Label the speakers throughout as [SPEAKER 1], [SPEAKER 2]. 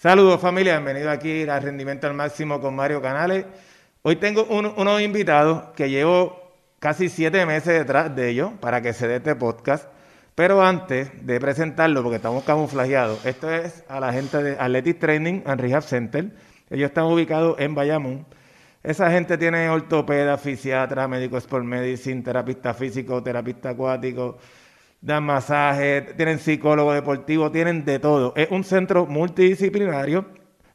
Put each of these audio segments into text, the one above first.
[SPEAKER 1] Saludos familia, bienvenido aquí a Rendimiento al Máximo con Mario Canales. Hoy tengo unos invitados que llevo casi siete meses detrás de ellos para que se dé este podcast. Pero antes de presentarlo, porque estamos camuflajeados, esto es a la gente de Athletic Training and Rehab Center. Ellos están ubicados en Bayamón. Esa gente tiene ortopeda, fisiatra, médico sport medicine, terapista físico, terapista acuático, dan masajes, tienen psicólogo deportivo, tienen de todo. Es un centro multidisciplinario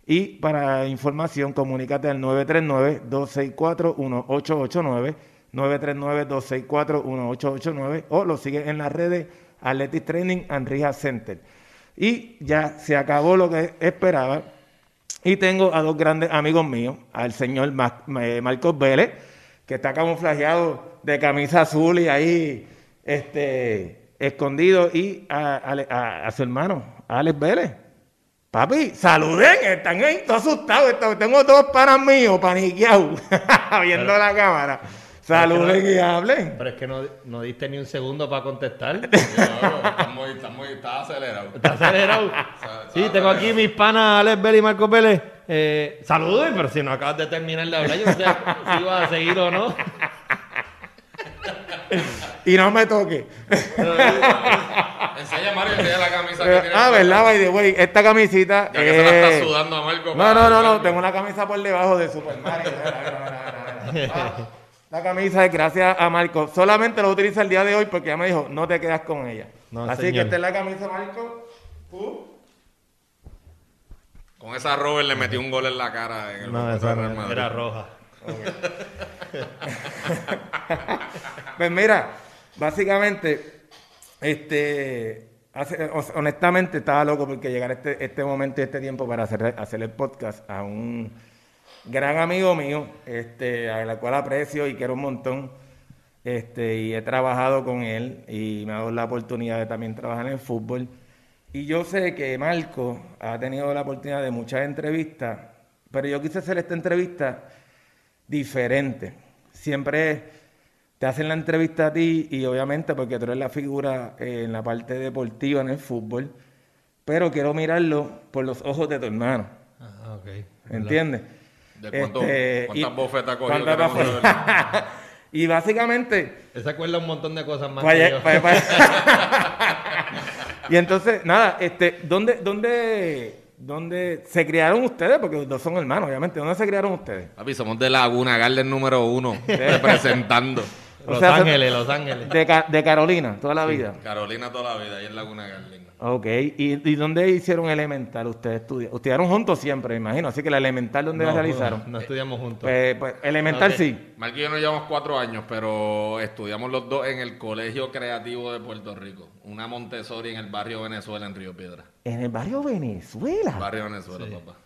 [SPEAKER 1] y para información comunícate al 939-264-1889, 939-264-1889 o lo sigues en las redes Athletic Training and Rehab Center. Y ya se acabó lo que esperaba y tengo a dos grandes amigos míos, al señor eh, Marcos Vélez, que está camuflajeado de camisa azul y ahí este escondido y a, su hermano, Alex Vélez. Papi, saluden, están ahí todos asustados. Tengo dos panas míos paniqueados viendo la cámara. Saluden y hablen.
[SPEAKER 2] Pero es que no, no, diste ni un segundo para contestar.
[SPEAKER 3] está, muy, está, muy, está acelerado.
[SPEAKER 2] Está acelerado. sí, tengo aquí mis panas Alex Vélez y Marco Vélez. Eh, saluden, pero si no acabas de terminar de hablar, yo no sé si vas a seguir o no.
[SPEAKER 1] Y no me toque.
[SPEAKER 3] enseña Mario, enseña la camisa que tiene.
[SPEAKER 1] Ah, ¿verdad, by the way? Esta camisita.
[SPEAKER 3] Ya que se la está sudando a Marco.
[SPEAKER 1] No, no, no, no. Tengo una camisa por debajo de Super Mario. la camisa es gracias a Marco. Solamente lo utiliza el día de hoy porque ya me dijo, no te quedas con ella. Así que esta es la camisa, Marco. Uh.
[SPEAKER 3] Con esa Robert le metió un gol en la cara en el
[SPEAKER 2] no, esa era roja.
[SPEAKER 1] pues mira, básicamente, este, honestamente estaba loco porque llegar este, este momento y este tiempo para hacer, hacer el podcast a un gran amigo mío, este, a la cual aprecio y quiero un montón. Este, y he trabajado con él y me ha dado la oportunidad de también trabajar en el fútbol. Y yo sé que Marco ha tenido la oportunidad de muchas entrevistas, pero yo quise hacer esta entrevista diferente. Siempre te hacen la entrevista a ti y obviamente porque tú eres la figura eh, en la parte deportiva en el fútbol, pero quiero mirarlo por los ojos de tu hermano.
[SPEAKER 2] Ah, ok.
[SPEAKER 1] ¿Entiendes?
[SPEAKER 3] ¿De cuánto, este, ¿Cuántas bofetas cogió?
[SPEAKER 1] y básicamente...
[SPEAKER 2] Se acuerda un montón de cosas más.
[SPEAKER 1] y entonces, nada, este, ¿dónde, dónde ¿Dónde se criaron ustedes? Porque los dos son hermanos, obviamente. ¿Dónde se criaron ustedes?
[SPEAKER 3] Papi, somos de Laguna Garden número uno, representando.
[SPEAKER 2] Los Ángeles, Los Ángeles.
[SPEAKER 1] De, Carolina, toda la vida.
[SPEAKER 3] Carolina toda la vida, ahí en Laguna Garden.
[SPEAKER 1] Ok, ¿Y, dónde hicieron elemental ustedes estudiaron? Estudiaron juntos siempre, me imagino. Así que la elemental, ¿dónde la realizaron?
[SPEAKER 2] No, estudiamos juntos.
[SPEAKER 1] Pues, pues elemental sí.
[SPEAKER 3] Marquillo y yo nos llevamos cuatro años, pero estudiamos los dos en el Colegio Creativo de Puerto Rico. Una Montessori en el barrio Venezuela, en Río Piedra.
[SPEAKER 1] ¿En el barrio Venezuela?
[SPEAKER 3] Barrio Venezuela, papá.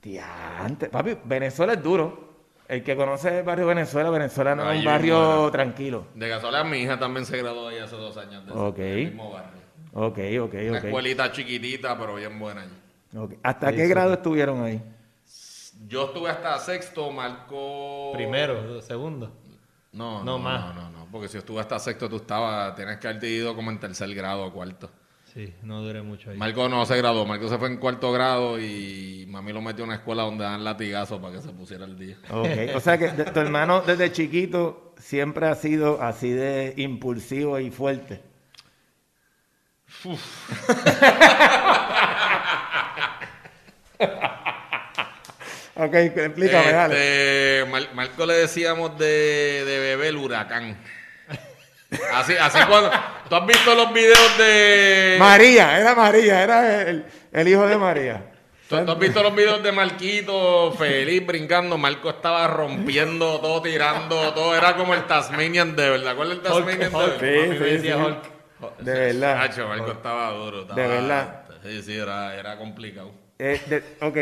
[SPEAKER 1] Diante. Papi, Venezuela es duro. El que conoce el barrio Venezuela, Venezuela no es un barrio tranquilo.
[SPEAKER 3] De casualidad, mi hija también se graduó ahí hace dos años.
[SPEAKER 1] De ese, mismo barrio. Ok, ok,
[SPEAKER 3] Una escuelita chiquitita, pero bien buena
[SPEAKER 1] Okay. ¿Hasta qué grado estuvieron ahí?
[SPEAKER 3] Yo estuve hasta sexto, marcó...
[SPEAKER 2] Primero, segundo.
[SPEAKER 3] No, no, no, más. no, no, porque si estuve hasta sexto, tú estabas, tienes que haberte ido como en tercer grado o cuarto.
[SPEAKER 2] Sí, no duré mucho ahí.
[SPEAKER 3] Marco no se graduó, Marco se fue en cuarto grado y mami lo metió en una escuela donde dan latigazos para que se pusiera el día.
[SPEAKER 1] Ok, o sea que tu hermano desde chiquito siempre ha sido así de impulsivo y fuerte. ok, explícame,
[SPEAKER 3] este, Marco le decíamos de, de bebé el huracán. Así, así cuando. ¿Tú has visto los videos de.
[SPEAKER 1] María, era María, era el, el hijo de María.
[SPEAKER 3] ¿Tú, has visto los videos de Marquito feliz brincando? Marco estaba rompiendo todo, tirando todo. Era como el Tasmanian Devil. ¿Te acuerdas del Tasmanian Devil?
[SPEAKER 1] Sí, sí, sí. Hulk. De verdad.
[SPEAKER 3] Marco estaba duro. Estaba,
[SPEAKER 1] de verdad.
[SPEAKER 3] Sí, sí, era, era complicado.
[SPEAKER 1] Eh, ok.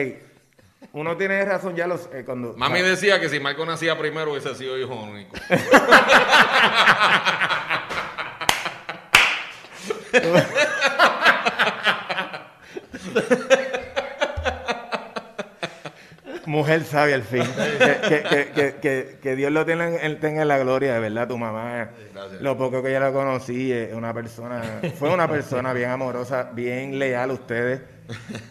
[SPEAKER 1] Uno tiene razón ya los eh, cuando.
[SPEAKER 3] Mami decía que si Marco nacía primero hubiese sido hijo único.
[SPEAKER 1] Mujer sabia al fin. que, que- que- que- Dios lo tenga en, tenga en la gloria, de verdad, tu mamá.
[SPEAKER 3] Gracias.
[SPEAKER 1] Lo poco que yo la conocí, es una persona, fue una persona bien amorosa, bien leal a ustedes.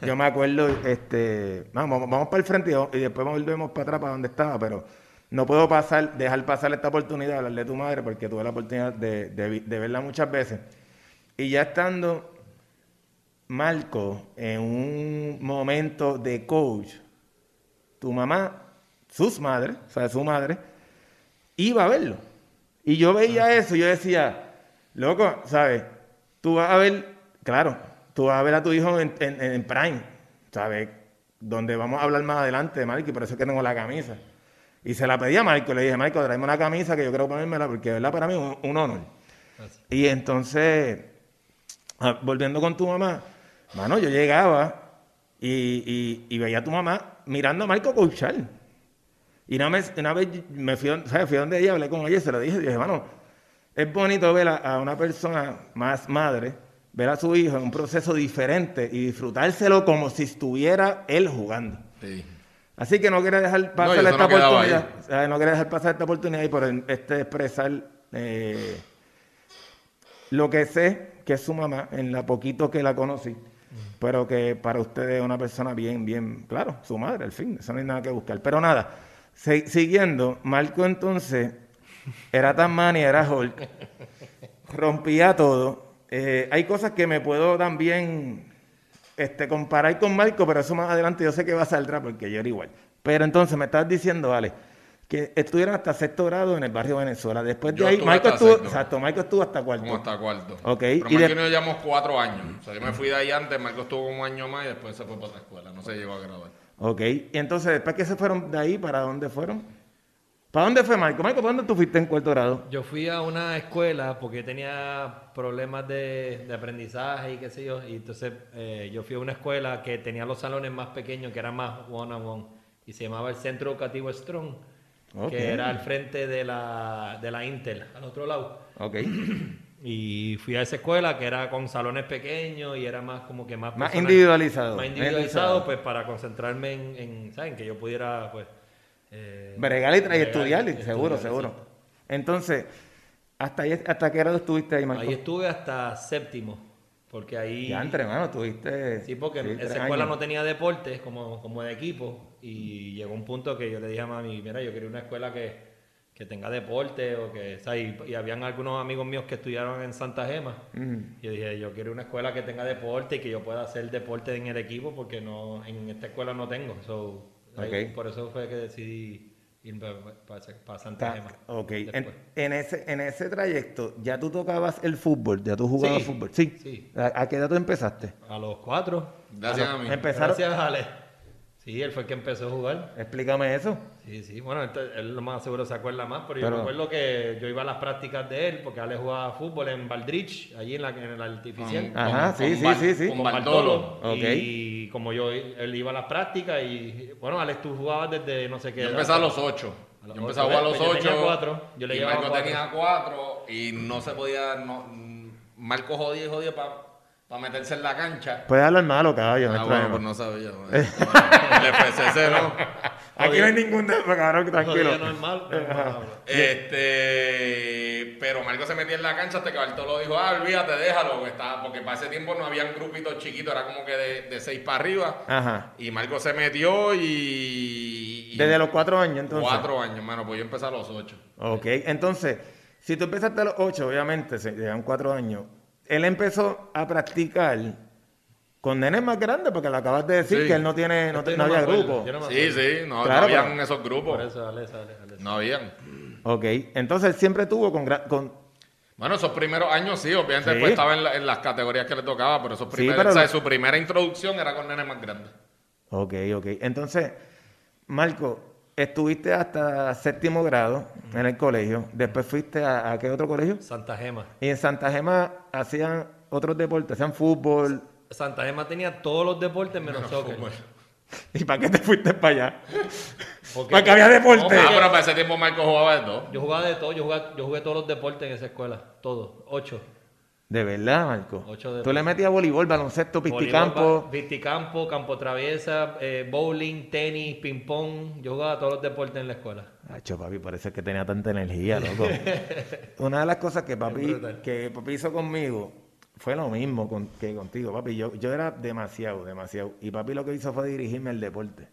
[SPEAKER 1] Yo me acuerdo, este, vamos, vamos para el frente y, y después volvemos para atrás para donde estaba, pero no puedo pasar, dejar pasar esta oportunidad de hablar de tu madre porque tuve la oportunidad de, de de verla muchas veces. Y ya estando Marco en un momento de coach, tu mamá, sus madres, o sea, su madre, iba a verlo. Y yo veía eso y yo decía, loco, ¿sabes? Tú vas a ver, claro, tú vas a ver a tu hijo en, en- en Prime, ¿sabes? Donde vamos a hablar más adelante de Marco y por eso es que tengo la camisa. Y se la pedí a Marco, le dije, Marco, tráeme una camisa que yo quiero ponérmela porque, de ¿verdad? Para mí es un, un honor. Y entonces, ah, volviendo con tu mamá, mano, yo llegaba y, y- y veía a tu mamá mirando a Marco coachar. Y una vez, una vez me fui, ¿sabes? fui donde ella, hablé con ella y se lo dije. Y dije, mano, es bonito ver a, a una persona más madre, ver a su hijo en un proceso diferente y disfrutárselo como si estuviera él jugando.
[SPEAKER 3] Sí.
[SPEAKER 1] Así que no quería dejar pasar
[SPEAKER 3] eso
[SPEAKER 1] esta
[SPEAKER 3] no
[SPEAKER 1] oportunidad. No quería dejar pasar esta oportunidad y por este expresar eh, lo que sé que es su mamá, en la poquito que la conocí, pero que para ustedes es una persona bien, bien, claro, su madre, al fin, eso no hay nada que buscar. Pero nada, siguiendo, Marco entonces era tan mani, era Hulk, rompía todo. Eh, hay cosas que me puedo también este, comparar con Marco, pero eso más adelante yo sé que va a saldrá porque yo era igual. Pero entonces me estás diciendo, Ale, que estuvieron hasta sexto grado en el barrio Venezuela. Después de
[SPEAKER 3] Yo
[SPEAKER 1] ahí,
[SPEAKER 3] hasta
[SPEAKER 1] estuvo,
[SPEAKER 3] sexto.
[SPEAKER 1] exacto, Marco estuvo hasta cuarto.
[SPEAKER 3] Como hasta cuarto.
[SPEAKER 1] Ok,
[SPEAKER 3] Pero
[SPEAKER 1] y
[SPEAKER 3] Marco
[SPEAKER 1] de-
[SPEAKER 3] y yo llevamos cuatro años. O sea, yo me fui de ahí antes, Marco estuvo un año más y después se fue para otra escuela. No se llegó a graduar.
[SPEAKER 1] Ok, y entonces después que se fueron de ahí, ¿para dónde fueron? ¿Para dónde fue Marco? Marco, ¿para dónde tú fuiste en cuarto grado?
[SPEAKER 2] Yo fui a una escuela porque tenía problemas de, de aprendizaje y qué sé yo. Y entonces eh, yo fui a una escuela que tenía los salones más pequeños, que eran más one on one. Y se llamaba el Centro Educativo Strong, Que era al frente de la, de la Intel, al otro lado.
[SPEAKER 1] Ok.
[SPEAKER 2] Y fui a esa escuela que era con salones pequeños y era más como que más...
[SPEAKER 1] Más
[SPEAKER 2] personal-
[SPEAKER 1] individualizado.
[SPEAKER 2] Más individualizado, pues para concentrarme en, en ¿saben? Que yo pudiera, pues... eh,
[SPEAKER 1] Bregar y, estudiar,
[SPEAKER 2] y
[SPEAKER 1] seguro, seguro. Entonces, ¿hasta, ahí- ¿hasta qué grado estuviste ahí, Marco?
[SPEAKER 2] Ahí estuve hasta séptimo, porque ahí...
[SPEAKER 1] Ya, entre hermano, tuviste...
[SPEAKER 2] Sí, porque esa escuela
[SPEAKER 1] años.
[SPEAKER 2] no tenía deportes como, como de equipo y llegó un punto que yo le dije a mami, mira, yo quería una escuela que, que tenga deporte o que, o sea, y, y habían algunos amigos míos que estudiaron en Santa Gema. Y yo dije, yo quiero una escuela que tenga deporte y que yo pueda hacer deporte en el equipo porque no en esta escuela no tengo. So, ahí- por eso fue que decidí ir para Santa Gema.
[SPEAKER 1] Ok, en, ese, en ese trayecto, ¿ya tú tocabas el fútbol? ¿Ya tú jugabas
[SPEAKER 2] Sí,
[SPEAKER 1] fútbol? Sí.
[SPEAKER 2] sí.
[SPEAKER 1] ¿A, a qué edad tú empezaste?
[SPEAKER 2] A los cuatro.
[SPEAKER 3] Gracias
[SPEAKER 2] A
[SPEAKER 3] a mí.
[SPEAKER 1] Empezaron...
[SPEAKER 2] Gracias, Ale. Sí, él fue el que empezó a jugar.
[SPEAKER 1] Explícame eso.
[SPEAKER 2] Sí, sí, bueno, él lo más seguro se acuerda más, pero, yo
[SPEAKER 1] Pero-
[SPEAKER 2] acuerdo que yo iba a las prácticas de él, porque Ale jugaba fútbol en Valdrich, allí en, la, en el artificial.
[SPEAKER 3] Con-
[SPEAKER 1] Ajá,
[SPEAKER 3] con
[SPEAKER 1] sí, sí,
[SPEAKER 3] Bar-
[SPEAKER 1] sí, sí.
[SPEAKER 3] Con Bartolo.
[SPEAKER 2] Bartolo.
[SPEAKER 1] Ok.
[SPEAKER 2] Y como yo, él iba a las prácticas y, bueno, Alex, tú jugabas desde no sé qué
[SPEAKER 3] Yo empecé a los ocho. Yo empecé
[SPEAKER 2] ocho,
[SPEAKER 3] a jugar a los
[SPEAKER 2] Pues yo tenía
[SPEAKER 3] ocho.
[SPEAKER 2] cuatro, yo le
[SPEAKER 3] y Marco
[SPEAKER 2] cuatro.
[SPEAKER 3] tenía cuatro y no se podía. No, mm, Marco jodía y jodía para meterse en la cancha.
[SPEAKER 1] Puedes hablar malo, caballo. no
[SPEAKER 3] Ah, bueno,
[SPEAKER 1] problema.
[SPEAKER 3] pues no sabía. El FCC no.
[SPEAKER 1] Aquí no hay ningún cabrón, tranquilo.
[SPEAKER 2] Jodía normal. normal.
[SPEAKER 3] Este, pero Marco se metía en la cancha hasta que Bartolo dijo, ah, olvídate, déjalo, está, porque para ese tiempo no habían grupitos chiquitos, era como que de, de seis para arriba.
[SPEAKER 1] Ajá.
[SPEAKER 3] Y Marco se metió y... y-
[SPEAKER 1] Desde los cuatro años, entonces.
[SPEAKER 3] Cuatro años, mano, pues yo empecé a los ocho.
[SPEAKER 1] Ok, entonces, si tú empezaste a los ocho, obviamente, se llevan cuatro años. Él empezó a practicar con nenes más grandes, porque le acabas de decir
[SPEAKER 3] Sí.
[SPEAKER 1] que él no tiene, no, no había grupo.
[SPEAKER 2] no
[SPEAKER 3] Sí,
[SPEAKER 2] acuerdo.
[SPEAKER 3] sí, no,
[SPEAKER 1] Claro,
[SPEAKER 3] no habían
[SPEAKER 1] pero-
[SPEAKER 3] esos grupos.
[SPEAKER 2] Por eso, Alex, Alex.
[SPEAKER 3] No habían.
[SPEAKER 1] Ok, entonces él siempre tuvo con, gra- con
[SPEAKER 3] Bueno, esos primeros años sí, obviamente
[SPEAKER 1] Sí.
[SPEAKER 3] después estaba en, la- en las categorías que le tocaba, pero esos
[SPEAKER 1] Sí,
[SPEAKER 3] primeros,
[SPEAKER 1] pero
[SPEAKER 3] o sea, su primera introducción era con nenes más grandes.
[SPEAKER 1] Ok, ok. Entonces, Marco, estuviste hasta séptimo grado en el colegio. Después fuiste a, a qué otro colegio?
[SPEAKER 2] Santa Gema.
[SPEAKER 1] Y en Santa Gema hacían otros deportes, hacían fútbol.
[SPEAKER 2] Santa Gema tenía todos los deportes menos soccer.
[SPEAKER 1] ¿Y para qué te fuiste para allá?
[SPEAKER 2] Porque-
[SPEAKER 1] Para que había deporte.
[SPEAKER 2] No,
[SPEAKER 3] Ah,
[SPEAKER 2] porque
[SPEAKER 3] pero para ese tiempo Marco jugaba de todo.
[SPEAKER 2] Yo jugaba de todo, yo, jugaba- yo jugué todos los deportes en esa escuela, todos, ocho.
[SPEAKER 1] De verdad, Marco.
[SPEAKER 2] Ocho
[SPEAKER 1] Tú
[SPEAKER 2] deportes.
[SPEAKER 1] le metías voleibol, baloncesto, pisticampo.
[SPEAKER 2] Pisticampo, campo traviesa, eh, bowling, tenis, ping pong. Yo jugaba todos los deportes en la escuela.
[SPEAKER 1] Acho, papi, es que tenía tanta energía, loco. Una de las cosas que papi, que papi hizo conmigo fue lo mismo con- que contigo, papi. Yo, yo era demasiado, demasiado. Y papi lo que hizo fue dirigirme al deporte.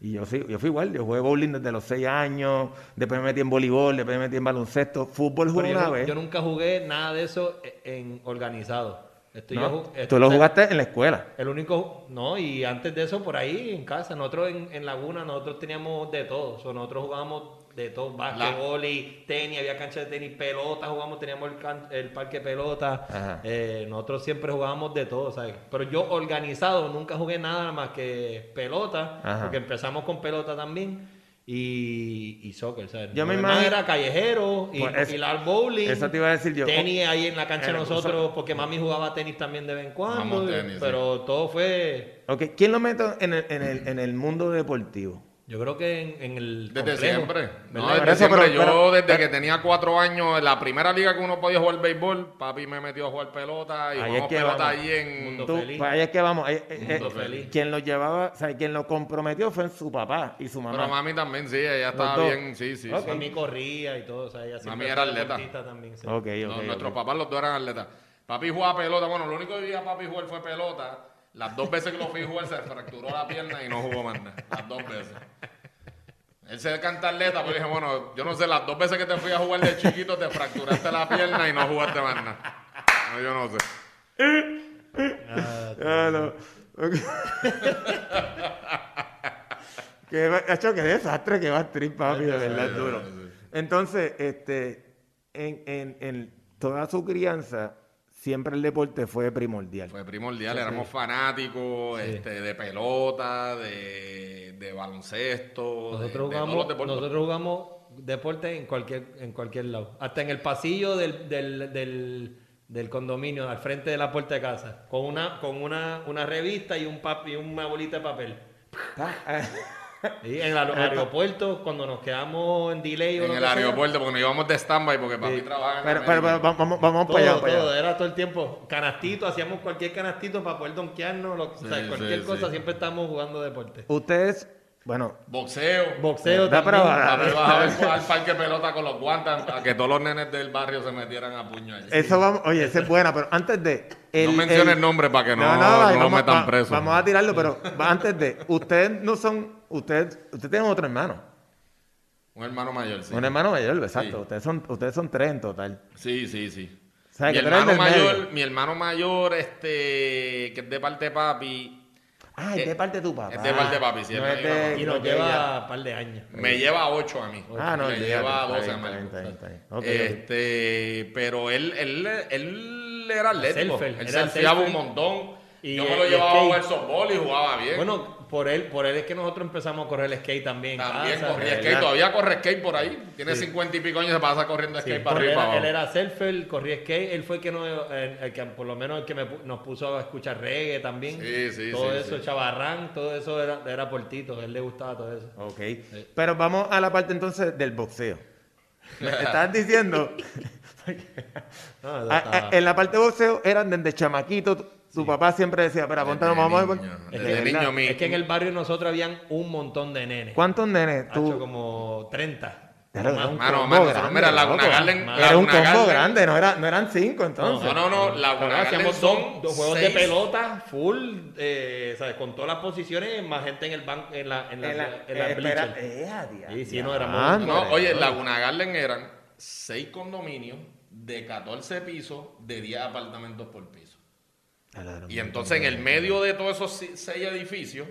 [SPEAKER 1] Y yo sí, yo fui igual, yo jugué bowling desde los seis años, después me metí en voleibol, después me metí en baloncesto, fútbol jugué una vez.
[SPEAKER 2] yo nunca jugué nada de eso e- en organizado. Esto
[SPEAKER 1] ¿no?
[SPEAKER 2] yo ju- esto-
[SPEAKER 1] Tú lo jugaste en la escuela.
[SPEAKER 2] El único, no, y antes de eso por ahí en casa, nosotros en, en Laguna, nosotros teníamos de todo, o sea, nosotros jugábamos de todo, básquetbol y tenis, había cancha de tenis, pelota, jugamos, teníamos el, can- el parque pelota,
[SPEAKER 1] Ajá.
[SPEAKER 2] eh, nosotros siempre jugábamos de todo, ¿sabes? Pero yo organizado nunca jugué nada más que pelota,
[SPEAKER 1] Ajá.
[SPEAKER 2] porque empezamos con pelota también. Y, y soccer, ¿sabes?
[SPEAKER 1] Yo me imagino-
[SPEAKER 2] era callejero y,
[SPEAKER 1] Pues es-
[SPEAKER 2] y al bowling.
[SPEAKER 1] eso te iba a decir yo.
[SPEAKER 2] Tenis ahí en la cancha de
[SPEAKER 1] el-
[SPEAKER 2] nosotros, porque mami jugaba tenis también de vez en cuando.
[SPEAKER 3] Tenis, sí.
[SPEAKER 2] pero todo fue.
[SPEAKER 1] Ok, ¿quién lo mete en el, en el, en el mundo deportivo?
[SPEAKER 2] Yo creo que en, en el.
[SPEAKER 3] Desde
[SPEAKER 2] complejo,
[SPEAKER 3] siempre.
[SPEAKER 2] ¿verdad?
[SPEAKER 3] No, desde
[SPEAKER 1] eso,
[SPEAKER 3] siempre.
[SPEAKER 1] pero-
[SPEAKER 3] yo desde
[SPEAKER 1] pero-
[SPEAKER 3] que tenía cuatro años, en la primera liga que uno podía jugar béisbol, papi me metió a jugar pelota y
[SPEAKER 1] Ahí
[SPEAKER 3] jugamos
[SPEAKER 1] es que
[SPEAKER 3] pelota
[SPEAKER 1] vamos.
[SPEAKER 3] allí en...
[SPEAKER 2] Mundo
[SPEAKER 1] Tú,
[SPEAKER 2] feliz.
[SPEAKER 1] pues ahí es que vamos. ahí- eh,
[SPEAKER 2] Mundo
[SPEAKER 1] eh,
[SPEAKER 2] feliz.
[SPEAKER 1] Quien lo llevaba, o sea, quien lo comprometió fue su papá y su mamá.
[SPEAKER 3] Pero mami también, sí, ella estaba
[SPEAKER 1] dos.
[SPEAKER 3] bien, sí, sí.
[SPEAKER 1] Ok.
[SPEAKER 3] sí.
[SPEAKER 2] Mami corría y todo, o sea, ella siempre
[SPEAKER 3] Mami era atleta.
[SPEAKER 2] También, sí.
[SPEAKER 3] No, nuestros papás los dos eran atletas. Papi jugaba pelota. Bueno, lo único que vi a papi jugar fue pelota. Las dos veces que lo fui a jugar se fracturó la pierna y no jugó más nada. Las dos veces. Él se canta atleta, pero dije, bueno, yo no sé, las dos veces que te fui a jugar de chiquito te fracturaste la pierna y no jugaste más nada. No, yo no sé.
[SPEAKER 1] Ah, no. Ok. qué, va- Hacho, qué desastre que va a trip, papi, de verdad, es duro. Entonces, este, en, en, en toda su crianza, siempre el deporte fue primordial.
[SPEAKER 3] Fue primordial, éramos fanáticos este, de pelota, de, de baloncesto, de-
[SPEAKER 2] Nosotros
[SPEAKER 3] de, todos los
[SPEAKER 2] jugamos,
[SPEAKER 3] deportes.
[SPEAKER 2] nosotros jugamos deporte en cualquier, en cualquier lado. Hasta en el pasillo del, del, del, del condominio, al frente de la puerta de casa, con una, con una, una revista y un pap- y una bolita de papel. Y en el aer- aeropuerto, cuando nos quedamos en delay o
[SPEAKER 3] En
[SPEAKER 2] lo
[SPEAKER 3] el
[SPEAKER 2] que sea,
[SPEAKER 3] aeropuerto, porque nos íbamos de stand-by porque papi trabaja en
[SPEAKER 1] Pero, pero, pero vamos, vamos
[SPEAKER 2] todo,
[SPEAKER 1] para allá, para
[SPEAKER 2] todo,
[SPEAKER 1] allá.
[SPEAKER 2] era todo el tiempo. Canastito, hacíamos cualquier canastito para poder donkearnos, lo- o sea,
[SPEAKER 3] Sí,
[SPEAKER 2] cualquier
[SPEAKER 3] sí,
[SPEAKER 2] cosa,
[SPEAKER 3] sí.
[SPEAKER 2] siempre estamos jugando deporte.
[SPEAKER 1] Ustedes, bueno,
[SPEAKER 3] Boxeo.
[SPEAKER 2] Boxeo
[SPEAKER 1] Da para
[SPEAKER 2] también.
[SPEAKER 1] bajar.
[SPEAKER 3] Papi bajaba al- al parque pelota con los guantes a que todos los nenes del barrio se metieran a puño allí.
[SPEAKER 1] eso vamos, oye, esa es buena, pero antes de...
[SPEAKER 3] no menciones nombres para que no,
[SPEAKER 1] No,
[SPEAKER 3] no,
[SPEAKER 1] no,
[SPEAKER 3] lo metan
[SPEAKER 1] va-
[SPEAKER 3] preso.
[SPEAKER 1] Vamos a tirarlo, pero antes de, ustedes no son, ustedes, ustedes tienen otro hermano,
[SPEAKER 3] Un hermano mayor, sí.
[SPEAKER 1] un hermano mayor, exacto.
[SPEAKER 3] Sí.
[SPEAKER 1] Ustedes son, ustedes son tres en total.
[SPEAKER 3] Sí, sí, sí.
[SPEAKER 1] O sea,
[SPEAKER 3] mi, hermano mayor,
[SPEAKER 1] medio.
[SPEAKER 3] mi hermano mayor, este, que es de parte de papi,
[SPEAKER 1] Ah, es de parte de tu papá.
[SPEAKER 3] es de parte de papi, sí,
[SPEAKER 1] No
[SPEAKER 3] es de.
[SPEAKER 2] Y nos lleva un par de años.
[SPEAKER 3] me lleva ocho a mí.
[SPEAKER 1] Ah, no, olvídate,
[SPEAKER 3] lleva
[SPEAKER 1] está
[SPEAKER 3] 12
[SPEAKER 1] bien,
[SPEAKER 3] a
[SPEAKER 1] ok.
[SPEAKER 3] Este, pero él, él, él era atlético. Él surfeaba un montón.
[SPEAKER 2] Y,
[SPEAKER 3] Yo me lo
[SPEAKER 2] y
[SPEAKER 3] llevaba a jugar softball y jugaba bien.
[SPEAKER 2] Bueno, por él, por él es que nosotros empezamos a correr el skate también.
[SPEAKER 3] También
[SPEAKER 2] casa,
[SPEAKER 3] corría
[SPEAKER 2] ¿verdad?
[SPEAKER 3] skate, todavía corre skate por ahí. Tiene cincuenta y pico años y se pasa corriendo
[SPEAKER 2] Sí,
[SPEAKER 3] skate para
[SPEAKER 2] él,
[SPEAKER 3] arriba y para
[SPEAKER 2] era, él
[SPEAKER 3] abajo.
[SPEAKER 2] era surfer, corría skate, él fue el que, nos, el, el que por lo menos el que me nos puso a escuchar reggae también.
[SPEAKER 3] Sí, sí,
[SPEAKER 2] todo
[SPEAKER 3] sí,
[SPEAKER 2] eso,
[SPEAKER 3] sí.
[SPEAKER 2] chavarrán, todo eso era, era por Tito, a él le gustaba todo eso.
[SPEAKER 1] Ok. Pero vamos a la parte entonces del boxeo. Me estás diciendo,
[SPEAKER 2] No, eso
[SPEAKER 1] a- a-
[SPEAKER 2] estaba-
[SPEAKER 1] en la parte de boxeo eran desde chamaquito, tu papá siempre decía, pero ponte, nos
[SPEAKER 3] Desde
[SPEAKER 1] vamos a...
[SPEAKER 3] niño,
[SPEAKER 1] De
[SPEAKER 3] desde
[SPEAKER 1] verdad.
[SPEAKER 3] niño,
[SPEAKER 2] es que en el barrio nosotros habían un montón de nenes.
[SPEAKER 1] ¿Cuántos nenes tú?
[SPEAKER 2] como 30.
[SPEAKER 1] Claro,
[SPEAKER 2] o más.
[SPEAKER 1] era un combo grande,
[SPEAKER 3] mira, Laguna. Garden-
[SPEAKER 1] Era un
[SPEAKER 3] Laguna
[SPEAKER 1] combo
[SPEAKER 3] Garden-
[SPEAKER 1] grande, no, era, no eran cinco entonces.
[SPEAKER 3] No, no, no, Laguna Garden
[SPEAKER 2] hacíamos
[SPEAKER 3] son
[SPEAKER 2] dos, juegos
[SPEAKER 3] seis-
[SPEAKER 2] de pelota full, eh, ¿sabes? con todas las posiciones, más gente en el banco, en la, en la,
[SPEAKER 1] En la-
[SPEAKER 2] en la
[SPEAKER 1] eh, espera,
[SPEAKER 2] bleacher.
[SPEAKER 1] eh,
[SPEAKER 2] sí, no, éramos-
[SPEAKER 1] diantre.
[SPEAKER 3] No, oye, Laguna Garden eran seis condominios de 14 pisos de 10 apartamentos por piso. Y entonces en el medio de todos esos seis edificios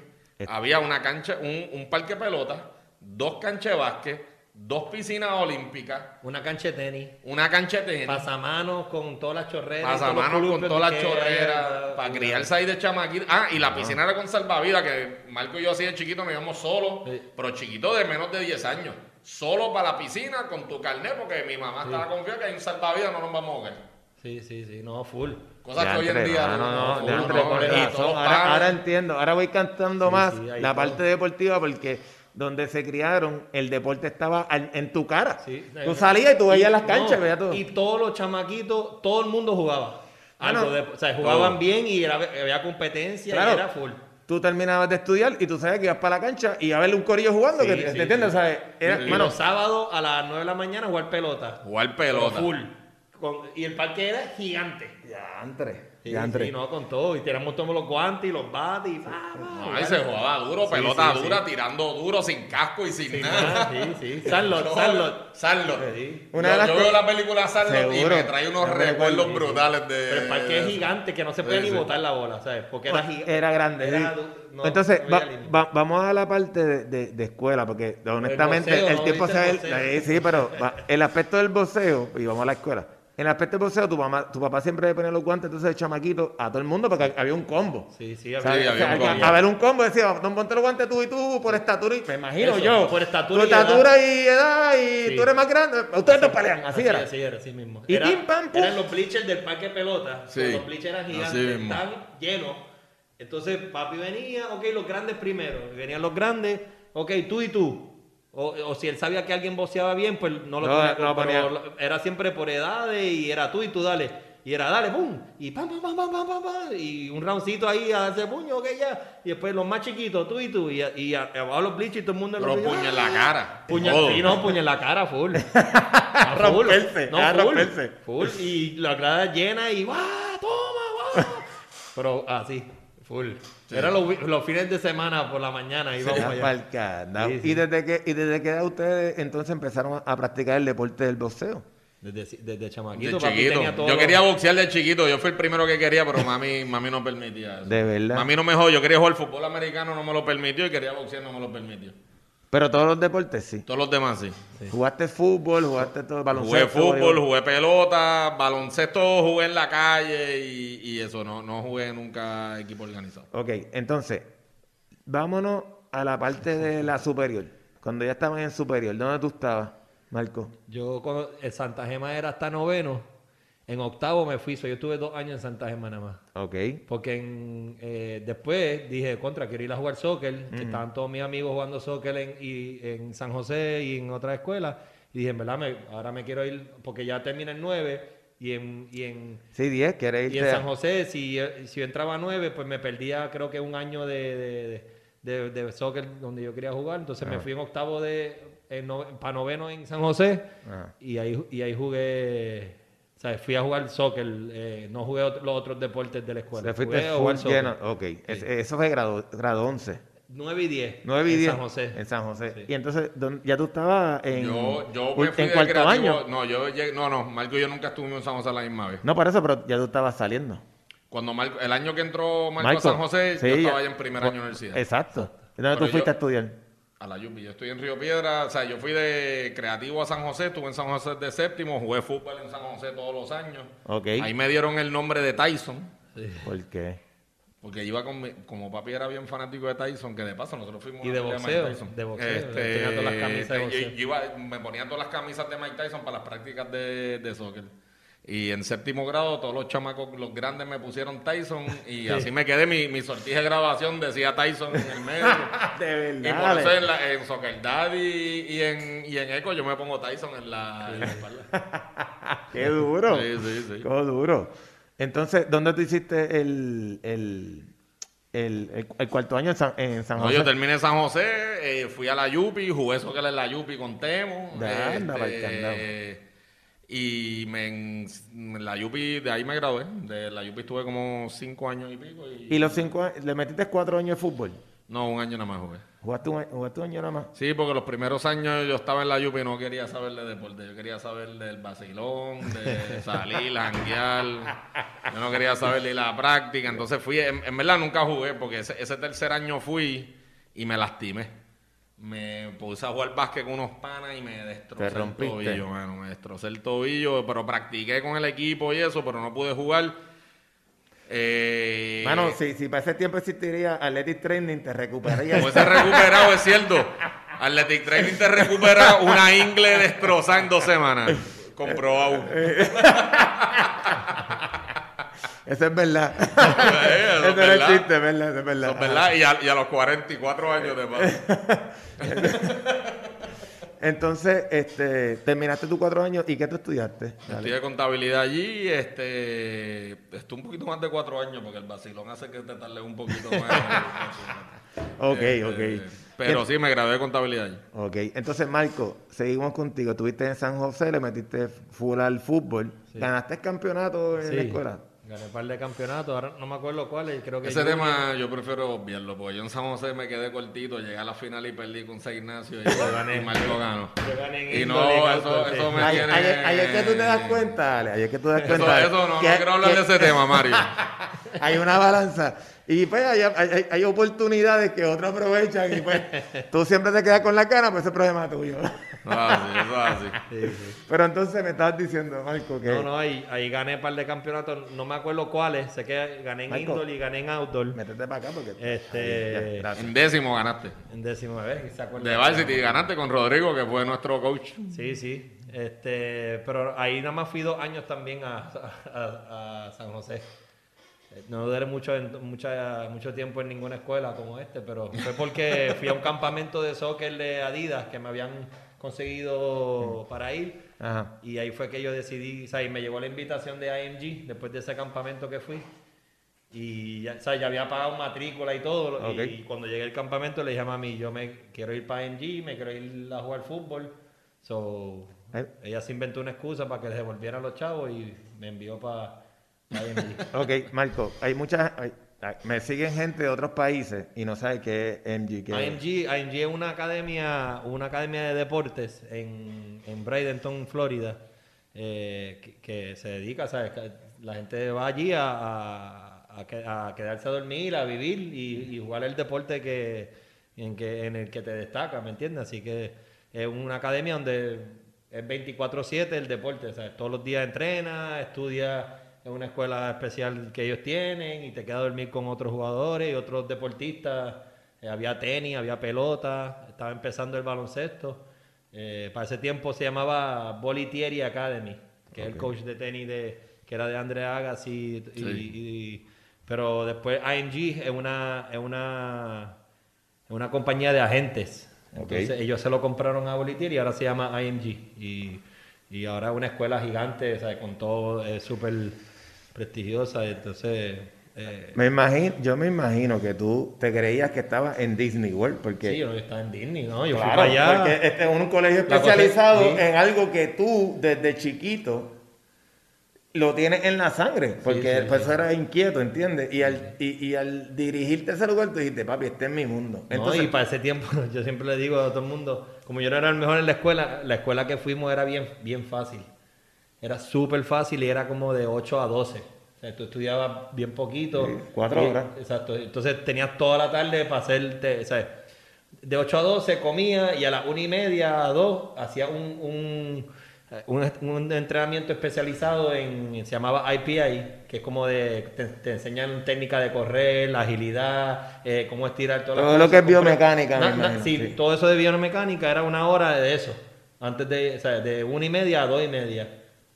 [SPEAKER 3] había una cancha, un, un parque de pelota, dos canchas de básquet, dos piscinas olímpicas,
[SPEAKER 2] Una cancha de tenis,
[SPEAKER 3] una cancha de tenis,
[SPEAKER 2] pasamanos con todas las chorreras.
[SPEAKER 3] pasamanos con todas las chorreras,
[SPEAKER 2] una-
[SPEAKER 3] para criarse ahí de chamaquita. Ah, y la piscina era con salvavidas, que Marco y yo así de chiquito nos íbamos solos,
[SPEAKER 2] Sí.
[SPEAKER 3] pero chiquito de menos de 10 años. Solo para la piscina con tu carnet, porque mi mamá estaba confiada que hay un salvavidas, no nos vamos a ahogar.
[SPEAKER 2] Sí, sí, sí, no, full.
[SPEAKER 3] Cosas que hoy en día
[SPEAKER 1] no, no, no,
[SPEAKER 3] no, todos los
[SPEAKER 1] Ahora, entiendo, ahora voy cantando
[SPEAKER 2] Sí,
[SPEAKER 1] más
[SPEAKER 2] sí,
[SPEAKER 1] la
[SPEAKER 2] todo.
[SPEAKER 1] parte deportiva porque donde se criaron, el deporte estaba al- en tu cara.
[SPEAKER 2] Sí.
[SPEAKER 1] Tú salías y tú veías las
[SPEAKER 2] no,
[SPEAKER 1] canchas, veías todo.
[SPEAKER 2] Y todos los chamaquitos, todo el mundo jugaba. algo
[SPEAKER 1] no.
[SPEAKER 2] de, o sea, jugaban
[SPEAKER 3] Todo.
[SPEAKER 2] bien y era- había competencia
[SPEAKER 1] Claro.
[SPEAKER 2] y era full.
[SPEAKER 1] Tú terminabas de estudiar y tú sabes que ibas para la cancha y a verle un corillo jugando,
[SPEAKER 2] Sí,
[SPEAKER 1] que
[SPEAKER 2] sí,
[SPEAKER 1] te
[SPEAKER 2] sí.
[SPEAKER 1] entiendes, ¿sabes? Era-
[SPEAKER 2] y
[SPEAKER 1] mano,
[SPEAKER 2] los sábados a las 9 de la mañana jugar pelota.
[SPEAKER 3] Jugar pelota.
[SPEAKER 2] full. Y el parque era gigante.
[SPEAKER 1] Diantre,
[SPEAKER 2] Sí, sí, no, con todo. Y teníamos todos los guantes y los bates y
[SPEAKER 3] No, ahí se jugaba duro,
[SPEAKER 2] Sí,
[SPEAKER 3] pelota
[SPEAKER 2] sí,
[SPEAKER 3] dura,
[SPEAKER 2] sí.
[SPEAKER 3] tirando duro, sin casco y sin
[SPEAKER 2] Sí,
[SPEAKER 3] nada.
[SPEAKER 2] sí, sí. Sandlot. Sí.
[SPEAKER 1] Una
[SPEAKER 3] yo
[SPEAKER 1] de las
[SPEAKER 3] yo veo la película Sandlot y me trae unos recuerdos
[SPEAKER 1] recuerdo,
[SPEAKER 3] brutales de.
[SPEAKER 2] Pero el parque es gigante que no se puede
[SPEAKER 3] Sí,
[SPEAKER 2] ni
[SPEAKER 3] sí.
[SPEAKER 2] botar la bola, ¿sabes? Porque era gigante.
[SPEAKER 1] Era grande.
[SPEAKER 2] Era
[SPEAKER 1] sí.
[SPEAKER 2] du- no-
[SPEAKER 1] Entonces,
[SPEAKER 2] no
[SPEAKER 1] va- va- vamos a la parte de, de- de escuela, porque honestamente el
[SPEAKER 2] ¿no?
[SPEAKER 1] tiempo
[SPEAKER 2] ¿Viste
[SPEAKER 1] se ve. eh, Sí, pero va- el aspecto del boxeo, y vamos a la escuela. En el aspecto del boxeo, tu, mamá, tu papá siempre le ponía los guantes, entonces el chamaquito, a todo el mundo, porque había un combo.
[SPEAKER 2] Sí, sí,
[SPEAKER 1] O sea,
[SPEAKER 2] había-
[SPEAKER 3] Sí, había un
[SPEAKER 1] o sea,
[SPEAKER 3] combo.
[SPEAKER 1] A ver, un combo decía, don ponte los guantes tú y tú por estatura y me imagino
[SPEAKER 2] Eso,
[SPEAKER 1] yo.
[SPEAKER 2] por estatura y edad.
[SPEAKER 1] estatura y edad y
[SPEAKER 2] Sí.
[SPEAKER 1] tú eres más grande. Ustedes no pelean, así, era.
[SPEAKER 2] Así era, así mismo.
[SPEAKER 1] Y
[SPEAKER 2] era,
[SPEAKER 1] pim, pam, pum.
[SPEAKER 2] Eran los bleachers del parque de pelota.
[SPEAKER 3] Sí.
[SPEAKER 2] Los bleachers eran
[SPEAKER 3] Así
[SPEAKER 2] gigantes, estaban llenos. Entonces papi venía, ok, los grandes primero. Venían los grandes, ok, tú y tú. O, o si él sabía que alguien boceaba bien, pues no lo
[SPEAKER 1] No,
[SPEAKER 2] ponía.
[SPEAKER 1] no ponía.
[SPEAKER 2] Era siempre por edades y era tú y tú, dale. Y era dale, pum. Y pam, pam, pam, pam, pam, pam, pam. Y un roundcito ahí a darse puño, ok, ya. Y después los más chiquitos, tú y tú. Y, y abajo los bleachers y todo el mundo
[SPEAKER 3] Pero
[SPEAKER 2] los
[SPEAKER 3] puño en la cara.
[SPEAKER 2] Puñal,
[SPEAKER 3] todo.
[SPEAKER 2] sí, no, puñal en la cara, full. A full.
[SPEAKER 1] romperse,
[SPEAKER 2] no,
[SPEAKER 1] a
[SPEAKER 2] full,
[SPEAKER 1] romperse.
[SPEAKER 2] Full. Y la grada llena y ¡guau! ¡Toma, guau! Pero así, full. Eran los, wi- los fines de semana por la mañana íbamos allá. Sí, sí.
[SPEAKER 1] ¿Y desde que y desde que edad ustedes entonces empezaron a practicar el deporte del boxeo?
[SPEAKER 2] Desde, desde
[SPEAKER 3] De
[SPEAKER 2] chamaquito, papi
[SPEAKER 3] chiquito.
[SPEAKER 2] tenía todo
[SPEAKER 3] Yo quería boxear de chiquito. Yo fui el primero que quería, pero mami, mami no permitía eso.
[SPEAKER 1] De verdad.
[SPEAKER 3] Mami no me dejó. Yo quería jugar fútbol americano, no me lo permitió. Y quería boxear, no me lo permitió.
[SPEAKER 1] Pero todos los deportes sí.
[SPEAKER 3] Todos los demás sí.
[SPEAKER 1] Jugaste fútbol, jugaste todo
[SPEAKER 3] Jugué
[SPEAKER 1] baloncesto.
[SPEAKER 3] fútbol,
[SPEAKER 1] voleibol.
[SPEAKER 3] jugué pelota, baloncesto jugué en la calle y, y eso. No, no jugué nunca equipo organizado.
[SPEAKER 1] Ok, entonces, vámonos a la parte de la superior. Cuando ya estaban en superior, ¿dónde tú estabas, Marco?
[SPEAKER 2] Yo cuando el Santa Gema era hasta noveno. En octavo me fui, so yo estuve dos años en Santa Gema nada más.
[SPEAKER 1] Ok.
[SPEAKER 2] Porque en, eh, después dije, contra, quiero ir a jugar soccer, que estaban todos mis amigos jugando soccer en, y, en San José y en otras escuelas. Y dije, en verdad, me- ahora me quiero ir, porque ya termina el 9 y en, y en,
[SPEAKER 1] Sí, 10, ¿quieres
[SPEAKER 2] y en
[SPEAKER 1] irte?
[SPEAKER 2] San José, si, si yo entraba a 9, pues me perdía creo que un año de, de, de, de- de soccer donde yo quería jugar. Entonces me fui en octavo de, para noveno en San José
[SPEAKER 1] Ajá.
[SPEAKER 2] y ahí, y ahí jugué, o sea, fui a jugar soccer, eh, no jugué los otros deportes de la escuela.
[SPEAKER 1] Le fuiste
[SPEAKER 2] Jugué a
[SPEAKER 1] full
[SPEAKER 2] jugar soccer.
[SPEAKER 1] lleno. Ok, Es- eso fue grado, grado 11.
[SPEAKER 2] 9 y 10.
[SPEAKER 1] 9 y
[SPEAKER 2] en
[SPEAKER 1] 10.
[SPEAKER 2] San José.
[SPEAKER 1] En San José.
[SPEAKER 2] Sí.
[SPEAKER 1] Y entonces, ¿dónde- ya tú estabas en,
[SPEAKER 3] Yo, yo
[SPEAKER 1] un-
[SPEAKER 3] me fui
[SPEAKER 1] en cuarto
[SPEAKER 3] creativo.
[SPEAKER 1] año.
[SPEAKER 3] No, yo llegué- no, no, Marco y yo nunca estuvimos en San José a la misma vez.
[SPEAKER 1] No, por eso, pero ya tú estabas saliendo.
[SPEAKER 3] Cuando Marco, el año que entró Marco,
[SPEAKER 1] Marco,
[SPEAKER 3] a San José,
[SPEAKER 1] sí,
[SPEAKER 3] yo estaba
[SPEAKER 1] ya-
[SPEAKER 3] allá en primer año de universidad.
[SPEAKER 1] Exacto. ¿Y ¿Dónde tú fuiste
[SPEAKER 3] yo-
[SPEAKER 1] a estudiar?
[SPEAKER 3] A la Yupi. Yo estoy en Río Piedra. O sea, yo fui de creativo a San José. Estuve en San José de séptimo. Jugué fútbol en San José todos los años. Ahí me dieron el nombre de Tyson.
[SPEAKER 1] ¿Por qué?
[SPEAKER 3] Porque iba con mi- como papi era bien fanático de Tyson, que de paso nosotros fuimos
[SPEAKER 2] Y de boxeo,
[SPEAKER 3] Mike Tyson.
[SPEAKER 2] de boxeo,
[SPEAKER 3] Este,
[SPEAKER 2] tenía todas las camisas de
[SPEAKER 3] yo-
[SPEAKER 2] boxeo.
[SPEAKER 3] yo iba- me ponía todas las camisas de Mike Tyson para las prácticas de, de soccer. Y en séptimo grado todos los chamacos, los grandes me pusieron Tyson y así me quedé. Mi, mi sortija de grabación decía Tyson en el medio.
[SPEAKER 1] De
[SPEAKER 3] Y por eso en, la, en Soccer Daddy y en, y en Echo yo me pongo Tyson en la, en la espalda.
[SPEAKER 1] Qué duro.
[SPEAKER 3] Sí, sí, sí.
[SPEAKER 1] Qué duro. Entonces, ¿dónde tú hiciste el, el, el, cuarto año en San, en San
[SPEAKER 3] No,
[SPEAKER 1] José?
[SPEAKER 3] yo terminé en San José, eh, fui a la Yupi, jugué soccer en la Yupi con Temo.
[SPEAKER 1] Da, anda, pa'l candado.
[SPEAKER 3] Y me, en, la Yupi, de ahí me gradué. De la Yupi estuve como cinco años y pico. Y,
[SPEAKER 1] Y los cinco años, le metiste cuatro años de fútbol.
[SPEAKER 3] No, un año nada más jugué.
[SPEAKER 1] Jugaste un, año- jugaste un año nada más.
[SPEAKER 3] Sí, porque los primeros años yo estaba en la Yupi y no quería saber de deporte. Yo quería saber del vacilón, de salir, janguear. Yo no quería saber de la práctica. Entonces fui, en, en verdad nunca jugué porque ese, ese tercer año fui y me lastimé. Me puse a jugar básquet con unos panas y me destrocé el tobillo, mano. Me destrocé el tobillo, pero practiqué con el equipo y eso, pero no pude jugar. Eh,
[SPEAKER 1] Mano, si, si para ese tiempo existiría Athletic Training, te recuperarías.
[SPEAKER 3] Pues se recuperado, es cierto. Athletic Training te recupera una ingle destrozada en dos semanas. Comprobado.
[SPEAKER 1] Eso es verdad.
[SPEAKER 3] Eh, eso es
[SPEAKER 1] no
[SPEAKER 3] verdad.
[SPEAKER 1] existe, es verdad, eso es verdad.
[SPEAKER 3] Eso es verdad. Y a, y a los 44 años de paz.
[SPEAKER 1] Entonces, este, terminaste tus cuatro años y ¿qué tú estudiaste? Dale.
[SPEAKER 3] Estudié contabilidad allí, este, estuve un poquito más de cuatro años porque el vacilón hace que te tarde un poquito más.
[SPEAKER 1] Ok,
[SPEAKER 3] Este,
[SPEAKER 1] ok.
[SPEAKER 3] Pero sí, me gradué de contabilidad allí.
[SPEAKER 1] Ok, entonces Marco, seguimos contigo. Estuviste en San José, le metiste full al fútbol.
[SPEAKER 2] Sí.
[SPEAKER 1] ¿Ganaste campeonato en la escuela?
[SPEAKER 2] Gané un par de campeonatos, ahora no me acuerdo cuáles, creo que
[SPEAKER 3] Ese tema yo prefiero obviarlo, porque yo en San José me quedé cortito, llegué a la final y perdí con San Ignacio y,
[SPEAKER 2] gané.
[SPEAKER 3] y Marco ganó.
[SPEAKER 2] Yo gané en
[SPEAKER 3] Y no, eso,
[SPEAKER 2] sí.
[SPEAKER 3] eso me tiene...
[SPEAKER 1] ahí- es que tú te das cuenta, Ale, ahí es que tú te das
[SPEAKER 3] Eso,
[SPEAKER 1] cuenta.
[SPEAKER 3] eso no, no
[SPEAKER 1] que-
[SPEAKER 3] quiero hablar
[SPEAKER 1] que
[SPEAKER 3] de ese tema, Mario.
[SPEAKER 1] Hay una balanza. Y pues hay, hay- hay oportunidades que otros aprovechan y pues tú siempre te quedas con la cara, pues ese es problema tuyo.
[SPEAKER 3] No, así, eso es así.
[SPEAKER 2] Sí, sí.
[SPEAKER 1] Pero entonces me estabas diciendo, Marco, que...
[SPEAKER 2] No, no, ahí, ahí gané un par de campeonatos, no me acuerdo cuáles, sé que gané en
[SPEAKER 1] Michael.
[SPEAKER 2] indoor y gané en outdoor.
[SPEAKER 1] Métete para acá porque...
[SPEAKER 2] Este-
[SPEAKER 1] Ya.
[SPEAKER 3] En décimo ganaste.
[SPEAKER 2] En décimo vez, ¿se acuerda?
[SPEAKER 3] De Varsity ganaste con Rodrigo, que fue nuestro coach.
[SPEAKER 2] Sí, sí. Este, pero ahí nada más fui dos años también a, a- a San José. No duré mucho, mucha, mucho tiempo en ninguna escuela como este, pero fue porque fui a un campamento de soccer de Adidas que me habían conseguido para ir.
[SPEAKER 1] Ajá.
[SPEAKER 2] Y ahí fue que yo decidí, o sea, y me llegó la invitación de IMG después de ese campamento que fui. Y ya, o sea, ya había pagado matrícula y todo. y-
[SPEAKER 1] Ok.
[SPEAKER 2] Y, cuando llegué al campamento le dije a mami, yo me quiero ir para IMG, me quiero ir a jugar fútbol. So,
[SPEAKER 1] Eh.
[SPEAKER 2] ella se inventó una excusa para que les devolvieran los chavos y me envió para.
[SPEAKER 1] Ok, Marco, hay muchas... hay- me siguen gente de otros países y no saben qué es MG. qué es.
[SPEAKER 2] IMG, IMG es una academia, una academia de deportes en, en Bradenton, Florida, eh, que, que se dedica, ¿sabes? La gente va allí a, a- a que- a quedarse a dormir, a vivir y, y jugar el deporte que, en, que, en el que te destaca, ¿me entiendes? Así que es una academia donde es 24/7 el deporte, ¿sabes? Todos los días entrena, estudia en una escuela especial que ellos tienen y te queda a dormir con otros jugadores y otros deportistas. Eh, había tenis, había pelota, estaba empezando el baloncesto. Eh, para ese tiempo se llamaba Bolitieri Academy, que es el coach de tenis de, que era de Andre Agassi. Y,
[SPEAKER 3] Sí.
[SPEAKER 2] y- pero después ING es una, es una, es una compañía de agentes. Entonces ellos se lo compraron a Bolitieri y ahora se llama IMG. Y, y ahora es una escuela gigante, sea, con todo, es súper prestigiosa. Entonces, eh,
[SPEAKER 1] Me imagino, yo me imagino que tú te creías que estabas en Disney World porque...
[SPEAKER 2] sí, yo no estaba en Disney, ¿no? Yo
[SPEAKER 1] Claro,
[SPEAKER 2] fui para allá.
[SPEAKER 1] porque este es un colegio
[SPEAKER 2] cosa-
[SPEAKER 1] especializado
[SPEAKER 2] sí.
[SPEAKER 1] en algo que tú desde chiquito lo tienes en la sangre, porque
[SPEAKER 2] sí,
[SPEAKER 1] después
[SPEAKER 2] sí.
[SPEAKER 1] eras inquieto, ¿entiendes? Y al, y, y al dirigirte a ese lugar, tú dijiste, papi, este es mi mundo.
[SPEAKER 2] No,
[SPEAKER 1] Entonces,
[SPEAKER 2] y para ese tiempo, yo siempre le digo a todo el mundo, como yo no era el mejor en la escuela, la escuela que fuimos era bien, bien fácil. Era súper fácil y era como de 8 a 12. O sea, tú estudiabas bien poquito.
[SPEAKER 1] Sí, cuatro
[SPEAKER 2] Y-
[SPEAKER 1] horas.
[SPEAKER 2] Exacto. Entonces tenías toda la tarde para hacerte, o sea, de 8 a 12 comía y a las 1 y media, a 2, hacía un, un, un, un entrenamiento especializado en, se llamaba IPI, que es como de, te, te enseñan técnica de correr, la agilidad, eh, cómo estirar las
[SPEAKER 1] Todo lo que es biomecánica, me
[SPEAKER 2] Na- na- sí,
[SPEAKER 1] sí.
[SPEAKER 2] todo eso de biomecánica era una hora de eso. Antes de, o sea, de una y media a dos y media.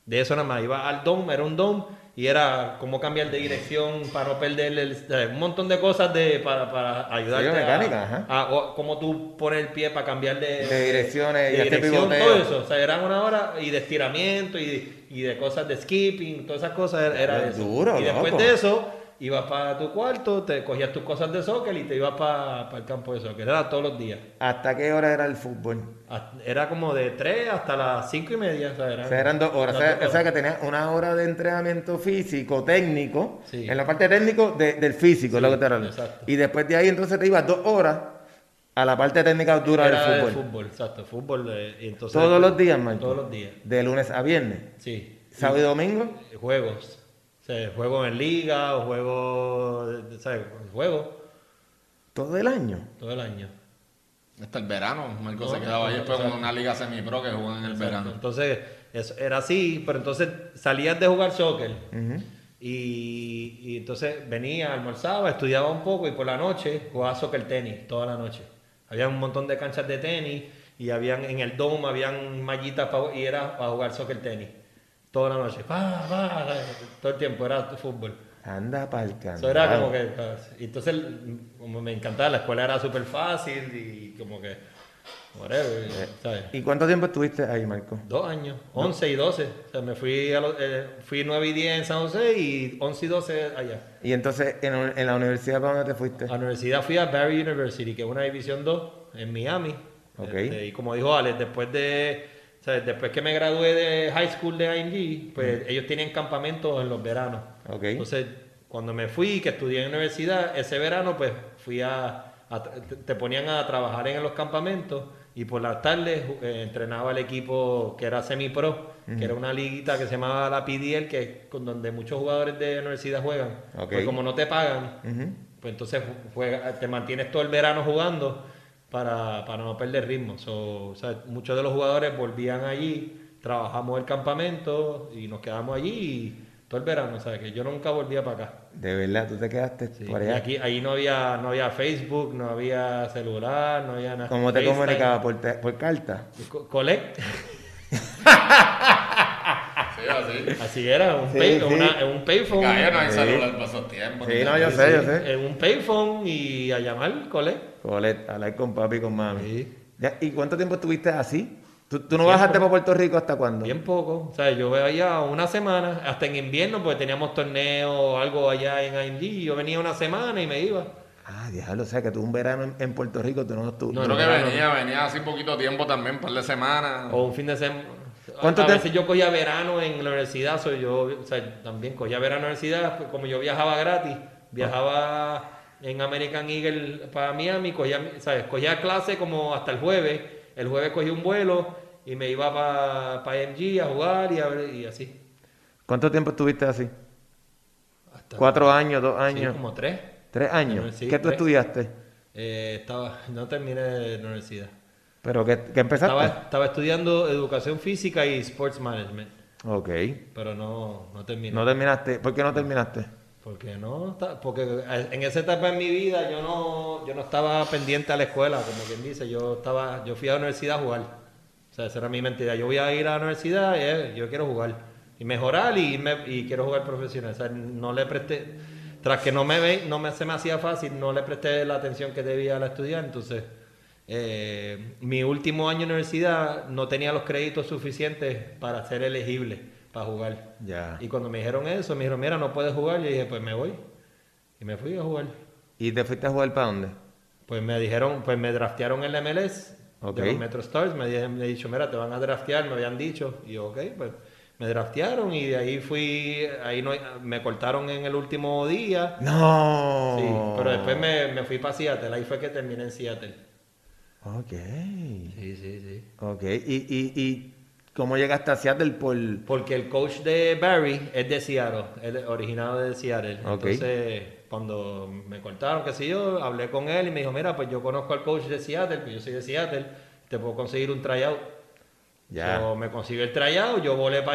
[SPEAKER 2] De eso nada más. Iba al dome, era un dome, y era cómo cambiar de dirección para no perder el, sea, un montón de cosas de, para, para ayudarte
[SPEAKER 1] biomecánica,
[SPEAKER 2] a,
[SPEAKER 1] ajá.
[SPEAKER 2] a- cómo tú pones el pie para cambiar de,
[SPEAKER 1] De direcciones
[SPEAKER 2] de dirección, todo eso. O sea, eran una hora y de estiramiento y, y de cosas de skipping, todas esas cosas era, era
[SPEAKER 1] Es
[SPEAKER 2] eso.
[SPEAKER 1] duro,
[SPEAKER 2] y después
[SPEAKER 1] loco.
[SPEAKER 2] de eso, ibas para tu cuarto, te cogías tus cosas de soccer y te ibas para el campo de soccer. Era todos los días.
[SPEAKER 1] ¿hasta qué hora era el fútbol?
[SPEAKER 2] Hasta- Era como de 3 hasta las 5 y media. O sea, eran,
[SPEAKER 1] O sea, eran dos horas. O sea,
[SPEAKER 2] dos
[SPEAKER 1] o sea, que tenías una hora de entrenamiento físico, técnico,
[SPEAKER 2] Sí.
[SPEAKER 1] en la parte técnico de- del físico, es lo que te
[SPEAKER 2] exacto.
[SPEAKER 1] Y después de ahí entonces te ibas dos horas a la parte técnica dura
[SPEAKER 2] Era
[SPEAKER 1] del
[SPEAKER 2] de
[SPEAKER 1] fútbol.
[SPEAKER 2] fútbol, exacto. Fútbol. eh, entonces,
[SPEAKER 1] Todos los días, Marco.
[SPEAKER 2] Todos los días,
[SPEAKER 1] De lunes a viernes.
[SPEAKER 2] sí.
[SPEAKER 1] ¿Sábado y domingo?
[SPEAKER 2] Juegos. Sea, juego en liga o juego. ¿Sabes? Juego
[SPEAKER 1] Todo el año.
[SPEAKER 2] todo el año.
[SPEAKER 3] Hasta el verano, Marco
[SPEAKER 2] No,
[SPEAKER 3] se quedaba ahí
[SPEAKER 2] no,
[SPEAKER 3] después con una liga semi-pro que juegan en el
[SPEAKER 2] Exacto.
[SPEAKER 3] verano.
[SPEAKER 2] Entonces, eso era así, pero entonces salías de jugar soccer. Y, y entonces venía, almorzaba, estudiaba un poco y por la noche jugaba soccer tenis toda la noche. Había un montón de canchas de tenis y habían en el dome habían mallitas y era para jugar soccer tenis toda la noche. Pa, pa, todo el tiempo era fútbol.
[SPEAKER 1] Anda pa'l
[SPEAKER 2] Eso era como que entonces como me encantaba, la escuela era súper fácil y como que whatever, ¿sabes?
[SPEAKER 1] ¿Y cuánto tiempo estuviste ahí, Marco?
[SPEAKER 2] Dos años, 11 y 12. O sea, me fui, a los- eh, fui 9 y 10 en San José y 11 y 12 allá.
[SPEAKER 1] Y entonces, ¿en, en la universidad para dónde te fuiste?
[SPEAKER 2] A la universidad fui a Barry University, que es una división 2 en Miami.
[SPEAKER 1] Ok.
[SPEAKER 2] Este, y como dijo Alex, después de sea, después que me gradué de high school de ING, pues ellos tienen campamentos en los veranos.
[SPEAKER 1] Ok.
[SPEAKER 2] Entonces, cuando me fui, que estudié en universidad, ese verano, pues fui a, a- te- ponían a trabajar en los campamentos y por las tardes eh, entrenaba el equipo que era semi-pro, que era una liguita que se llamaba la PDL, que es con donde muchos jugadores de universidad juegan.
[SPEAKER 1] Ok.
[SPEAKER 2] Pues como no te pagan, pues entonces juega- te mantienes todo el verano jugando para, para no perder ritmo. So, o sea, muchos de los jugadores volvían allí, trabajamos el campamento y nos quedamos allí y todo el verano. O sea, que yo nunca volvía para acá.
[SPEAKER 1] De verdad, tú te quedaste
[SPEAKER 2] Sí,
[SPEAKER 1] por
[SPEAKER 2] y
[SPEAKER 1] allá.
[SPEAKER 2] aquí, ahí no había, no había Facebook, no había celular, no había nada.
[SPEAKER 1] ¿Cómo te
[SPEAKER 2] FaceTime.
[SPEAKER 1] comunicabas? ¿Por, te- por carta?
[SPEAKER 2] Co- Collect,
[SPEAKER 3] Sí, así.
[SPEAKER 2] así era, un,
[SPEAKER 1] Sí,
[SPEAKER 2] pay,
[SPEAKER 1] sí.
[SPEAKER 2] una- un payphone.
[SPEAKER 3] No hay celular para esos tiempos.
[SPEAKER 1] Sí,
[SPEAKER 3] ¿no?
[SPEAKER 1] yo sé, yo sé.
[SPEAKER 2] En un payphone y a llamar, collect.
[SPEAKER 1] Colet, hablar con papi y con mami.
[SPEAKER 2] Sí.
[SPEAKER 1] Ya, ¿Y cuánto tiempo estuviste así? ¿Tú, tú no
[SPEAKER 2] Tiempo.
[SPEAKER 1] bajaste para Puerto Rico hasta cuándo?
[SPEAKER 2] Bien poco, o sea, yo veía una semana, hasta en invierno, porque teníamos torneo o algo allá en IMG, yo venía una semana y me iba.
[SPEAKER 1] Ah, diablo, o sea que tú un verano en, en Puerto Rico, tú no estuvo.
[SPEAKER 2] No,
[SPEAKER 3] Creo
[SPEAKER 2] no,
[SPEAKER 3] que venía, venía así poquito tiempo también, un par de semanas.
[SPEAKER 2] O un fin de semana.
[SPEAKER 1] ¿Cuánto
[SPEAKER 2] a
[SPEAKER 1] te-
[SPEAKER 2] veces yo cogía verano en la universidad, soy yo, o sea, también cogía verano en la universidad, pues, como yo viajaba gratis, viajaba en American Eagle para Miami, cogía, ¿sabes? cogía clase como hasta el jueves, el jueves cogí un vuelo y me iba para pa IMG a jugar y, a ver- y así.
[SPEAKER 1] ¿Cuánto tiempo estuviste así?
[SPEAKER 2] Hasta,
[SPEAKER 1] ¿Cuatro años, dos
[SPEAKER 2] sí,
[SPEAKER 1] años?
[SPEAKER 2] como tres.
[SPEAKER 1] ¿Tres años?
[SPEAKER 2] Sí,
[SPEAKER 1] ¿Qué tú
[SPEAKER 2] tres.
[SPEAKER 1] estudiaste?
[SPEAKER 2] Eh, estaba, no terminé la universidad.
[SPEAKER 1] ¿Pero qué, qué empezaste?
[SPEAKER 2] Estaba, estaba estudiando educación física y sports management,
[SPEAKER 1] Ok.
[SPEAKER 2] pero no, no terminé.
[SPEAKER 1] ¿No terminaste? ¿Por qué no terminaste?
[SPEAKER 2] Porque no, está- porque en esa etapa en mi vida yo no, yo no estaba pendiente a la escuela, como quien dice, yo estaba, yo fui a la universidad a jugar. O sea, esa era mi mentira. Yo voy a ir a la universidad y eh, yo quiero jugar. Y mejorar y, quiero jugar profesional. O sea, no le presté, tras que no me ve, no me, se me hacía fácil, no le presté la atención que debía a estudiar. Entonces, eh, mi último año de universidad no tenía los créditos suficientes para ser elegible para jugar.
[SPEAKER 1] Ya.
[SPEAKER 2] Y cuando me dijeron eso, me dijeron, mira, no puedes jugar. Yo dije, pues me voy. Y me fui a jugar.
[SPEAKER 1] ¿Y te fuiste a jugar para dónde?
[SPEAKER 2] Pues me dijeron, pues me draftearon en la MLS
[SPEAKER 1] Ok.
[SPEAKER 2] de los Metro Stars. Me dijeron, me dicho, mira, te van a draftear, me habían dicho. Y yo, ok, pues me draftearon y de ahí fui, ahí no, me cortaron en el último día.
[SPEAKER 1] No.
[SPEAKER 2] Sí, pero después me, me fui para Seattle. Ahí fue que terminé en Seattle.
[SPEAKER 1] Ok.
[SPEAKER 2] Sí, sí, sí.
[SPEAKER 1] Ok. ¿Y, y, y cómo llegaste a Seattle por...?
[SPEAKER 2] Porque el coach de Barry es de Seattle, es originado de Seattle. Entonces, cuando me cortaron, qué sé yo, hablé con él y me dijo, mira, pues yo conozco al coach de Seattle, pues yo soy de Seattle, te puedo conseguir un tryout.
[SPEAKER 1] Ya.
[SPEAKER 2] So, me consiguió el tryout, yo volé para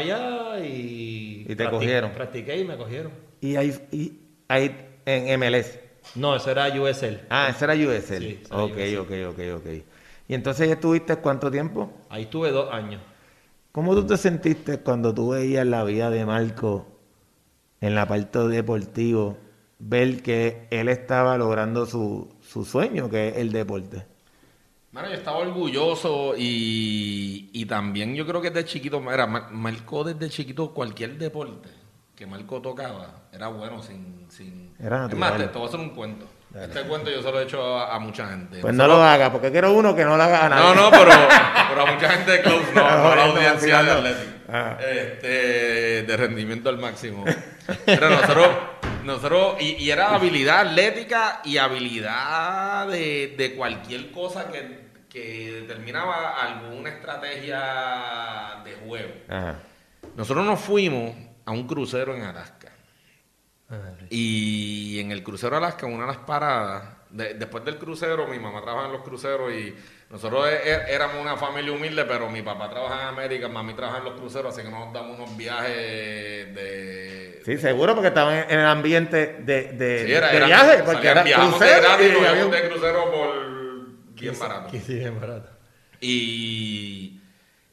[SPEAKER 2] allá y...
[SPEAKER 1] Y te
[SPEAKER 2] practic-
[SPEAKER 1] cogieron.
[SPEAKER 2] Practiqué y me cogieron.
[SPEAKER 1] Y ahí, y ahí en MLS.
[SPEAKER 2] No, eso era USL.
[SPEAKER 1] Ah, ese era USL.
[SPEAKER 2] Sí, ese era
[SPEAKER 1] ok,
[SPEAKER 2] USL.
[SPEAKER 1] ok, ok, ok. Y entonces estuviste cuánto tiempo?
[SPEAKER 2] Ahí estuve dos años.
[SPEAKER 1] ¿Cómo tú te sentiste cuando tú veías la vida de Marco en la parte deportivo, ver que él estaba logrando su, su sueño, que es el deporte?
[SPEAKER 3] Mano, yo estaba orgulloso y, y también yo creo que desde chiquito, mira, Mar- Marco desde chiquito cualquier deporte que Marco tocaba era bueno sin... sin...
[SPEAKER 1] Era
[SPEAKER 3] es más,
[SPEAKER 1] natural.
[SPEAKER 3] te, te voy a hacer un cuento. Este cuento yo se lo he hecho a, a mucha gente.
[SPEAKER 1] Pues no lo haga, porque quiero uno que no lo haga a nadie.
[SPEAKER 3] No, no, pero, pero a mucha gente de close, no, no a la audiencia de. Atlético.
[SPEAKER 1] Ah.
[SPEAKER 3] Este, de rendimiento al máximo. Pero nosotros, nosotros y, y era habilidad atlética y habilidad de, de cualquier cosa que, que determinaba alguna estrategia de juego.
[SPEAKER 1] Ajá.
[SPEAKER 3] Nosotros nos fuimos a un crucero en Alaska. Y en el crucero Alaska, una de las paradas, de- después del crucero, mi mamá trabaja en los cruceros y nosotros e- e- éramos una familia humilde, pero mi papá trabaja en América, mami trabaja en los cruceros, así que nos damos unos viajes de...
[SPEAKER 1] Sí, seguro, porque estaban en el ambiente de, de,
[SPEAKER 3] Sí, era-
[SPEAKER 1] de
[SPEAKER 3] era-
[SPEAKER 1] viaje, porque era
[SPEAKER 3] viajamos de
[SPEAKER 1] crucero
[SPEAKER 3] gratis,
[SPEAKER 1] y
[SPEAKER 3] nos íbamos
[SPEAKER 1] avión.
[SPEAKER 3] de crucero por bien barato.
[SPEAKER 2] Sí, es barato.
[SPEAKER 3] Y,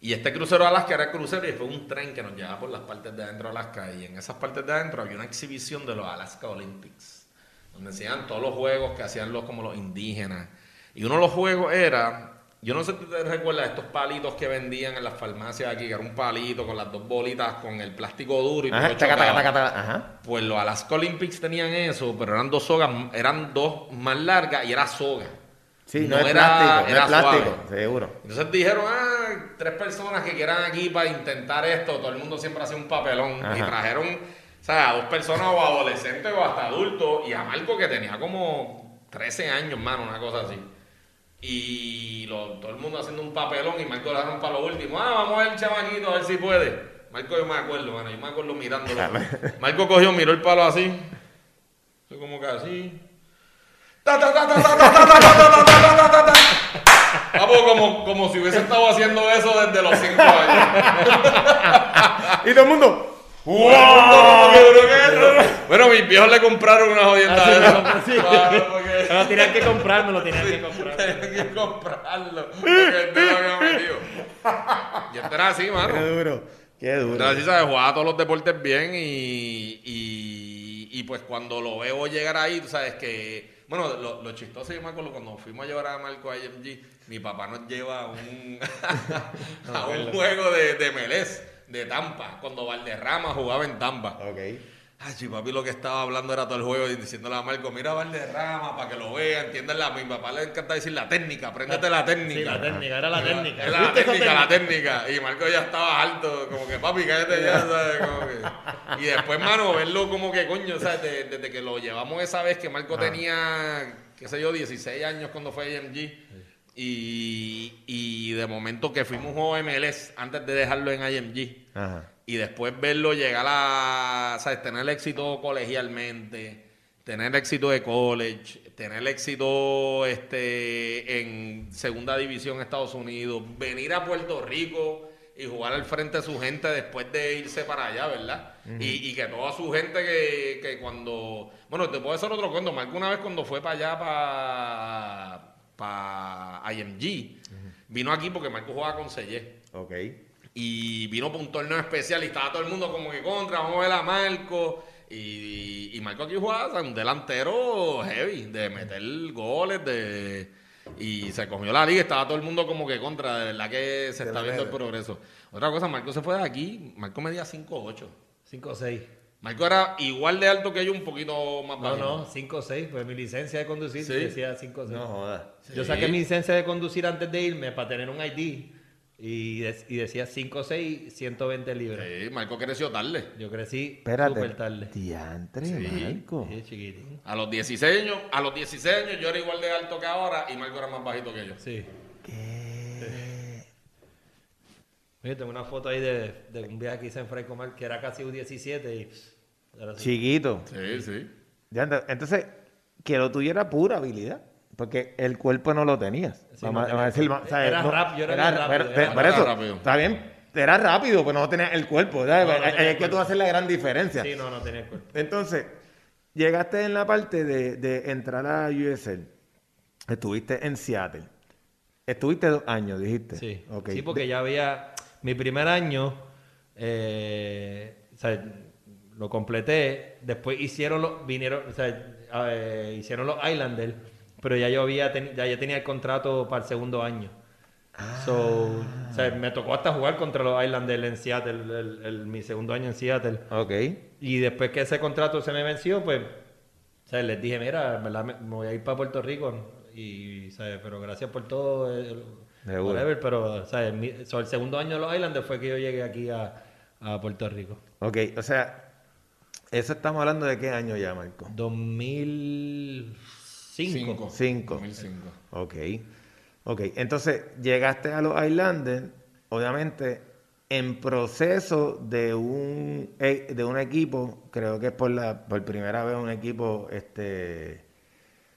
[SPEAKER 3] y este crucero a Alaska era crucero y fue un tren que nos llevaba por las partes de adentro de Alaska. Y en esas partes de adentro había una exhibición de los Alaska Olympics, donde enseñaban todos los juegos que hacían los como los indígenas. Y uno de los juegos era yo no sé si te recuerdas estos palitos que vendían en las farmacias aquí, que era un palito con las dos bolitas con el plástico duro y todo
[SPEAKER 1] taca, taca,
[SPEAKER 3] chocaba.
[SPEAKER 1] taca, taca, ajá.
[SPEAKER 3] Pues los Alaska Olympics tenían eso, pero eran dos sogas, eran dos más largas y era soga.
[SPEAKER 1] Sí, no,
[SPEAKER 3] No
[SPEAKER 1] es
[SPEAKER 3] era-
[SPEAKER 1] plástico, no
[SPEAKER 3] era
[SPEAKER 1] es plástico,
[SPEAKER 3] suave.
[SPEAKER 1] seguro.
[SPEAKER 3] Entonces dijeron, ah, tres personas que quieran aquí para intentar esto, todo el mundo siempre hace un papelón.
[SPEAKER 1] Ajá.
[SPEAKER 3] Y trajeron, o sea, a dos personas o adolescentes o hasta adultos, y a Marco que tenía como 13 años, mano, una cosa así. Y lo- todo el mundo haciendo un papelón y Marco lo dejaron para lo último. Ah, vamos a ver el chamaquito, a ver si puede. Marco yo me acuerdo, mano, yo me acuerdo mirándolo. Marco cogió, miró el palo así. Como que así. Papo, como, como si hubiese estado haciendo eso desde los 5 años.
[SPEAKER 1] y todo el mundo.
[SPEAKER 3] ¡Wow! Bueno, mis viejos le compraron una jodienda de eso.
[SPEAKER 2] Lo tenían que comprar, me lo tenían que
[SPEAKER 3] comprarlo. Porque el metido. Y esto era así, mano.
[SPEAKER 1] Qué duro. Qué duro.
[SPEAKER 3] Era así, ¿sabes? Jugaba todos los deportes bien y, y, y pues cuando lo veo llegar ahí, tú sabes que bueno, lo, lo chistoso yo me acuerdo cuando fuimos a llevar a Marco a IMG, mi papá nos lleva a un, a un juego de, de Melés, de Tampa, cuando Valderrama jugaba en Tampa.
[SPEAKER 1] Ok.
[SPEAKER 3] Ay, sí, papi, lo que estaba hablando era todo el juego diciéndole a Marco, mira Valderrama para que lo vea, entiendan la... Mi papá le encanta decir la técnica, apréndete la técnica.
[SPEAKER 2] Sí, la técnica, era la técnica.
[SPEAKER 3] Era la
[SPEAKER 2] ¿Viste esa
[SPEAKER 3] técnica, la técnica. Y Marco ya estaba alto, como que papi, cállate ya, ¿sabes? Como que- Y después, mano, verlo como que coño, ¿sabes? De- desde que lo llevamos esa vez que Marco tenía, qué sé yo, 16 años cuando fue a IMG. Y, y de momento que fuimos de MLS antes de dejarlo en IMG.
[SPEAKER 1] Ajá.
[SPEAKER 3] Y después verlo llegar a. Tener éxito colegialmente, tener éxito de college, tener éxito este, en segunda división en Estados Unidos, venir a Puerto Rico y jugar al frente de su gente después de irse para allá, ¿verdad? y, y que toda su gente que, que cuando... Bueno, te puedo hacer otro cuento. Marco una vez cuando fue para allá, para, para IMG, vino aquí porque Marco jugaba con Sellé.
[SPEAKER 1] Ok.
[SPEAKER 3] Y vino para un torneo especial y estaba todo el mundo como que contra, vamos a ver a Marco. Y, y Marco aquí jugaba un delantero heavy, de meter goles, de y se comió la liga, estaba todo el mundo como que contra, de verdad que se
[SPEAKER 1] De
[SPEAKER 3] está viendo el progreso. Otra cosa, Marco se fue de aquí, Marco medía 5'8".
[SPEAKER 2] 5 o 6.
[SPEAKER 3] Marco era igual de alto que yo, un poquito más
[SPEAKER 2] No,
[SPEAKER 3] bajito.
[SPEAKER 2] no, 5 o 6. Pues mi licencia de conducir
[SPEAKER 3] Sí.
[SPEAKER 2] decía 5 o 6.
[SPEAKER 1] No jodas.
[SPEAKER 2] Yo
[SPEAKER 3] Sí.
[SPEAKER 2] saqué mi licencia de conducir antes de irme para tener un ID y, de- y decía 5 o 6, 120 libras.
[SPEAKER 3] Sí, Marco creció tarde.
[SPEAKER 2] Yo crecí
[SPEAKER 1] Espérate.
[SPEAKER 2] súper tarde.
[SPEAKER 1] Diantre,
[SPEAKER 3] Sí.
[SPEAKER 1] Marco.
[SPEAKER 2] Sí, chiquitín.
[SPEAKER 3] A los 16 años, a los 16 años yo era igual de alto que ahora y Marco era más bajito que yo.
[SPEAKER 2] Sí.
[SPEAKER 1] ¿Qué?
[SPEAKER 2] Oye, tengo una foto ahí de, de un viaje que hice en Frecomar que era casi un 17 y pff, era así.
[SPEAKER 1] Chiquito.
[SPEAKER 3] Sí, sí.
[SPEAKER 1] Diantre, Entonces, que lo tuyo era pura habilidad. Porque el cuerpo no lo tenías.
[SPEAKER 2] Sí,
[SPEAKER 1] vamos,
[SPEAKER 2] no
[SPEAKER 1] a- vamos a decir,
[SPEAKER 2] tenía-
[SPEAKER 1] ma- ¿sabes?
[SPEAKER 2] era
[SPEAKER 1] No,
[SPEAKER 2] rap- yo era bien rápido,
[SPEAKER 1] pero-
[SPEAKER 2] era
[SPEAKER 1] por
[SPEAKER 3] rápido.
[SPEAKER 1] eso,
[SPEAKER 3] Era rápido.
[SPEAKER 1] está bien, era rápido, pero no tenías el cuerpo. es que tú
[SPEAKER 2] cuerpo.
[SPEAKER 1] haces la gran diferencia.
[SPEAKER 2] Sí, no, no tenía el cuerpo.
[SPEAKER 1] Entonces, llegaste en la parte de, de entrar a USL. Estuviste en Seattle. Estuviste dos años, dijiste.
[SPEAKER 2] Sí,
[SPEAKER 1] Ok.
[SPEAKER 2] sí porque ya había... Mi primer año, eh, o sea, lo completé, después hicieron los... Vinieron, o sea, eh, hicieron los Islanders, pero ya yo había teni- ya yo tenía el contrato para el segundo año. So, o sea, me tocó hasta jugar contra los Islanders en Seattle, el- el- mi segundo año en Seattle.
[SPEAKER 1] Ok.
[SPEAKER 2] Y después que ese contrato se me venció, pues, o sea, les dije, mira, me, me voy a ir para Puerto Rico. Y, ¿sabes? Pero gracias por todo. whatever, pero, ¿sabes? Mi- so, el segundo año de los Islanders fue que yo llegué aquí a, a Puerto Rico.
[SPEAKER 1] Ok, o sea, eso estamos hablando de qué año ya, Marco.
[SPEAKER 2] 2005.
[SPEAKER 1] Cinco.
[SPEAKER 3] 2005.
[SPEAKER 1] Ok. Ok, entonces llegaste a los Islanders, obviamente en proceso de un, e- de un equipo, creo que es por, la, por primera vez un equipo, este,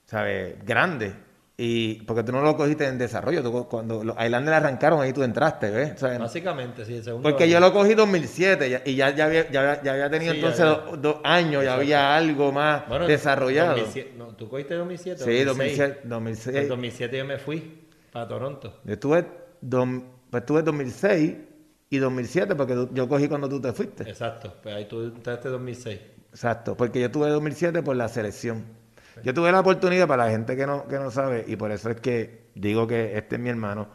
[SPEAKER 1] ¿sabes? Grande. Y porque tú no lo cogiste en desarrollo, tú, cuando los Islanders arrancaron ahí tú entraste, ¿ves? O sea,
[SPEAKER 2] Básicamente, sí, el segundo
[SPEAKER 1] porque
[SPEAKER 2] año.
[SPEAKER 1] yo lo cogí 2007 ya- y ya, ya, había, ya, había- ya había tenido
[SPEAKER 2] Sí,
[SPEAKER 1] entonces
[SPEAKER 2] ya
[SPEAKER 1] dos, dos años, ya había algo más
[SPEAKER 2] Bueno,
[SPEAKER 1] desarrollado.
[SPEAKER 2] 2007 no, ¿Tú cogiste 2007?
[SPEAKER 1] Sí,
[SPEAKER 2] 2006.
[SPEAKER 1] 2007, 2006.
[SPEAKER 2] En 2007 yo me fui para Toronto.
[SPEAKER 1] Yo estuve, dom- pues estuve 2006 y 2007 porque yo cogí cuando tú te fuiste.
[SPEAKER 2] Exacto, pues ahí tú entraste 2006.
[SPEAKER 1] Exacto, porque yo estuve 2007 por la selección. Yo tuve la oportunidad, para la gente que no, que no sabe, y por eso es que digo que este es mi hermano,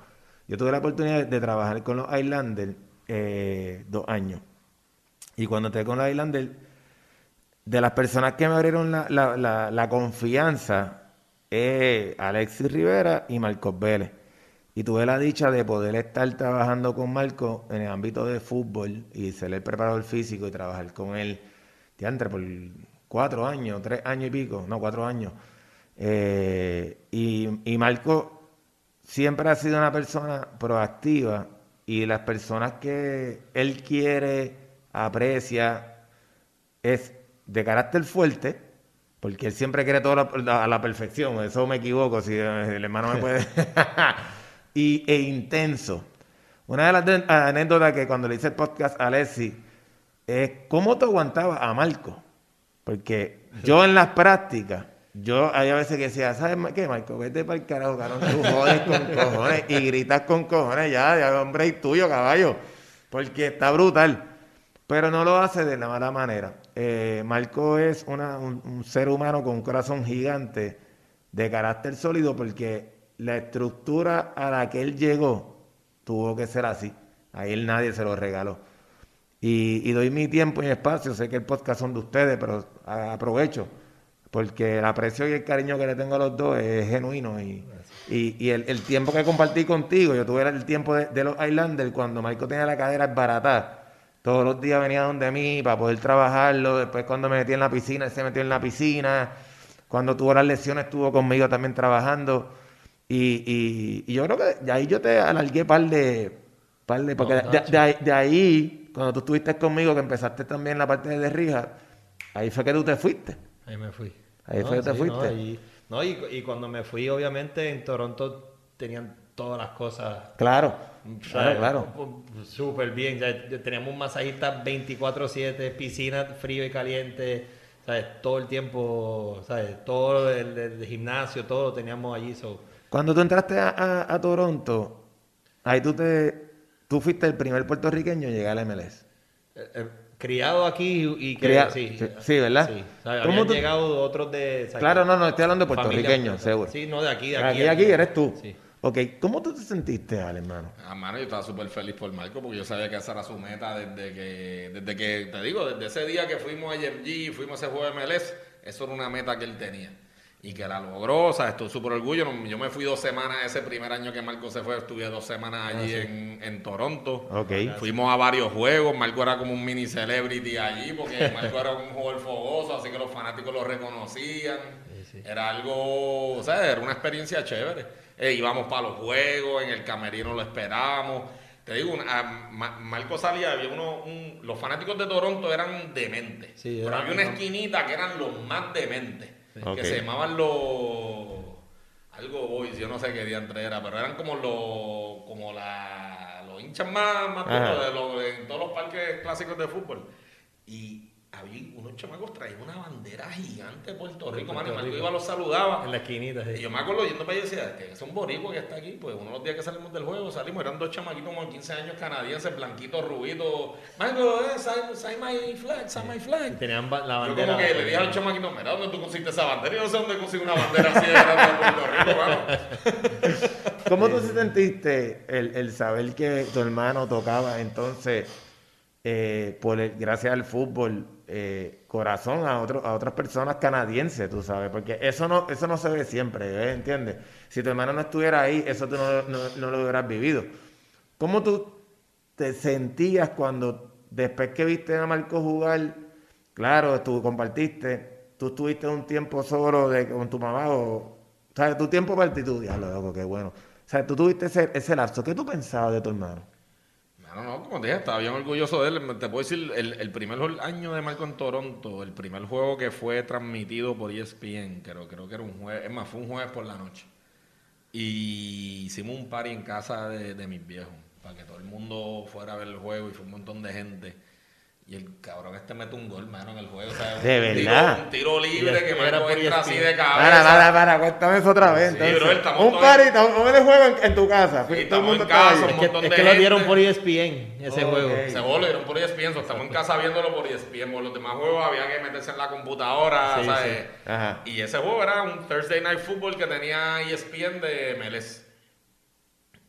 [SPEAKER 1] yo tuve la oportunidad de trabajar con los Islanders eh, dos años. Y cuando entré con los Islanders, de las personas que me abrieron la, la, confianza, es Alexis Rivera y Marcos Vélez. Y tuve la dicha de poder estar trabajando con Marco en el ámbito de fútbol y ser el preparador físico y trabajar con él, entre por cuatro años, tres años y pico, no, cuatro años. Eh, y, y Marco siempre ha sido una persona proactiva y las personas que él quiere, aprecia, es de carácter fuerte, porque él siempre quiere todo a la perfección, eso me equivoco, si el hermano me puede... y, e intenso. Una de las anécdotas que cuando le hice el podcast a Alessi es cómo te aguantaba a Marco. Porque yo en las prácticas, yo hay a veces que decía, ¿sabes qué, Marco? Vete para el carajo, carón, tú jodes con cojones y gritas con cojones, ya, ya, hombre, y tuyo, caballo. Porque está brutal. Pero no lo hace de la mala manera. Eh, Marco es una, un, un, ser humano con un corazón gigante, de carácter sólido, porque la estructura a la que él llegó tuvo que ser así. A él nadie se lo regaló. Y, doy mi tiempo y mi espacio. Sé que el podcast son de ustedes, pero aprovecho. Porque el aprecio y el cariño que le tengo a los dos es genuino. Y, y, el, tiempo que compartí contigo, yo tuve el tiempo de, los Islanders cuando Marco tenía la cadera barata. Todos los días venía donde mí para poder trabajarlo. Después cuando me metí en la piscina, él se metió en la piscina. Cuando tuvo las lesiones estuvo conmigo también trabajando. Y, y, y yo creo que ahí yo te alargué par de... Par de porque no, de, de, de, ahí, cuando tú estuviste conmigo, que empezaste también la parte de Derrija, ahí fue que tú te fuiste.
[SPEAKER 2] Ahí me fui.
[SPEAKER 1] Ahí no, fue que te fuiste.
[SPEAKER 2] No, y, no y, y, cuando me fui, obviamente, en Toronto tenían todas las cosas.
[SPEAKER 1] Claro. Claro, claro.
[SPEAKER 2] Súper bien. Ya, teníamos un masajista 24-7, piscina frío y caliente. ¿sabes? Todo el tiempo, ¿sabes? Todo el, el, el gimnasio, todo lo teníamos allí. So.
[SPEAKER 1] Cuando tú entraste a, a, a, Toronto, ahí tú te tú fuiste el primer puertorriqueño en llegar al MLS.
[SPEAKER 2] Eh, eh, criado aquí y que
[SPEAKER 1] Criado,
[SPEAKER 2] sí,
[SPEAKER 1] sí, sí, ¿verdad?
[SPEAKER 2] Sí. ¿Sabes? ¿Cómo tú... llegado otros de
[SPEAKER 1] ¿sabes? Claro, no, no, estoy hablando de puertorriqueños, seguro.
[SPEAKER 2] Sí, no, de aquí, de
[SPEAKER 1] aquí. Aquí, aquí eres tú. Sí. Ok, ¿cómo tú te sentiste, Ale, hermano?
[SPEAKER 3] Ah, mano, yo estaba súper feliz por Marco porque yo sabía que esa era su meta desde que, desde que, te digo, desde ese día que fuimos a YMG, fuimos a ese juego de MLS, eso era una meta que él tenía y que la logró, o sea, estoy súper orgullo. Yo me fui dos semanas ese primer año que Marco se fue, estuve dos semanas allí ah, sí. en, en, Toronto.
[SPEAKER 1] Okay.
[SPEAKER 3] Fuimos a varios juegos, Marco era como un mini celebrity allí, porque Marco era un jugador fogoso, así que los fanáticos lo reconocían. Sí, sí. Era algo, o sea, era una experiencia chévere. Eh, íbamos para los juegos, en el camerino lo esperábamos. Te digo, a Marco salía, había uno, un, los fanáticos de Toronto eran dementes. Pero había una esquinita que eran los más dementes okay. que se llamaban los algo boys, yo no sé qué día entre era, pero eran como los como la, los hinchas más, más de los, en todos los parques clásicos de fútbol. Y había unos chamacos traían una bandera gigante de Puerto Rico, Puerto mano, Rico. iba los saludaba.
[SPEAKER 2] En la esquinita, sí.
[SPEAKER 3] Y yo me acuerdo yendo para allá y decía, que son boricuas que está aquí, pues uno de los días que salimos del juego, salimos, eran dos chamaquitos como 15 años canadienses, blanquitos, rubitos. Marco, eh, sign, sign my flag, sign my flag.
[SPEAKER 2] Y tenían la bandera.
[SPEAKER 3] Yo como que le dije a los chamaquitos, mira, ¿dónde tú conseguiste esa bandera? Yo no sé dónde consigo una bandera así de grande de Puerto Rico, mano.
[SPEAKER 1] ¿Cómo tú te sentiste el, el saber que tu hermano tocaba entonces, eh, por el, gracias al fútbol, eh, corazón a, otras personas canadienses, tú sabes, porque eso no, eso no se ve siempre, ¿eh? ¿entiendes? Si tu hermano no estuviera ahí, eso tú no, lo hubieras vivido. ¿Cómo tú te sentías cuando, después que viste a Marco jugar, claro, tú compartiste, tú estuviste un tiempo solo de, con tu mamá, o, ¿sabes? Tu tiempo para ti, tú, diablo, qué bueno. O sea, tú tuviste ese, ese lapso, ¿qué tú pensabas de tu hermano?
[SPEAKER 3] No, no, como te dije, estaba bien orgulloso de él. Te puedo decir, el, primer año de Marco en Toronto, el primer juego que fue transmitido por ESPN, creo, creo que era un jueves, es más, fue un jueves por la noche. Y hicimos un party en casa de mis viejos, para que todo el mundo fuera a ver el juego y fue un montón de gente. Y el cabrón este mete un gol, mano, en el juego. O sea,
[SPEAKER 1] ¿De
[SPEAKER 3] un
[SPEAKER 1] verdad?
[SPEAKER 3] Tiro, un tiro libre que
[SPEAKER 2] por
[SPEAKER 3] entra así de cabeza.
[SPEAKER 1] Para, para, para, cuéntame eso otra vez.
[SPEAKER 3] Sí,
[SPEAKER 1] entonces.
[SPEAKER 3] bro, estamos
[SPEAKER 1] un party, un, un juego en, en tu casa.
[SPEAKER 3] Sí,
[SPEAKER 1] Todo el mundo
[SPEAKER 3] en casa, un
[SPEAKER 2] Es que,
[SPEAKER 3] montón
[SPEAKER 2] es
[SPEAKER 3] de
[SPEAKER 2] que lo dieron
[SPEAKER 3] gente.
[SPEAKER 2] por E ESPN, ese juego.
[SPEAKER 3] Ese juego lo dieron por ESPN, so, estamos en casa viéndolo por ESPN. Por los demás juegos había que meterse en la computadora,
[SPEAKER 2] Sí,
[SPEAKER 3] ¿sabes?
[SPEAKER 2] sí.
[SPEAKER 1] Ajá.
[SPEAKER 3] Y ese juego era un Thursday Night Football que tenía E ESPN de MLS.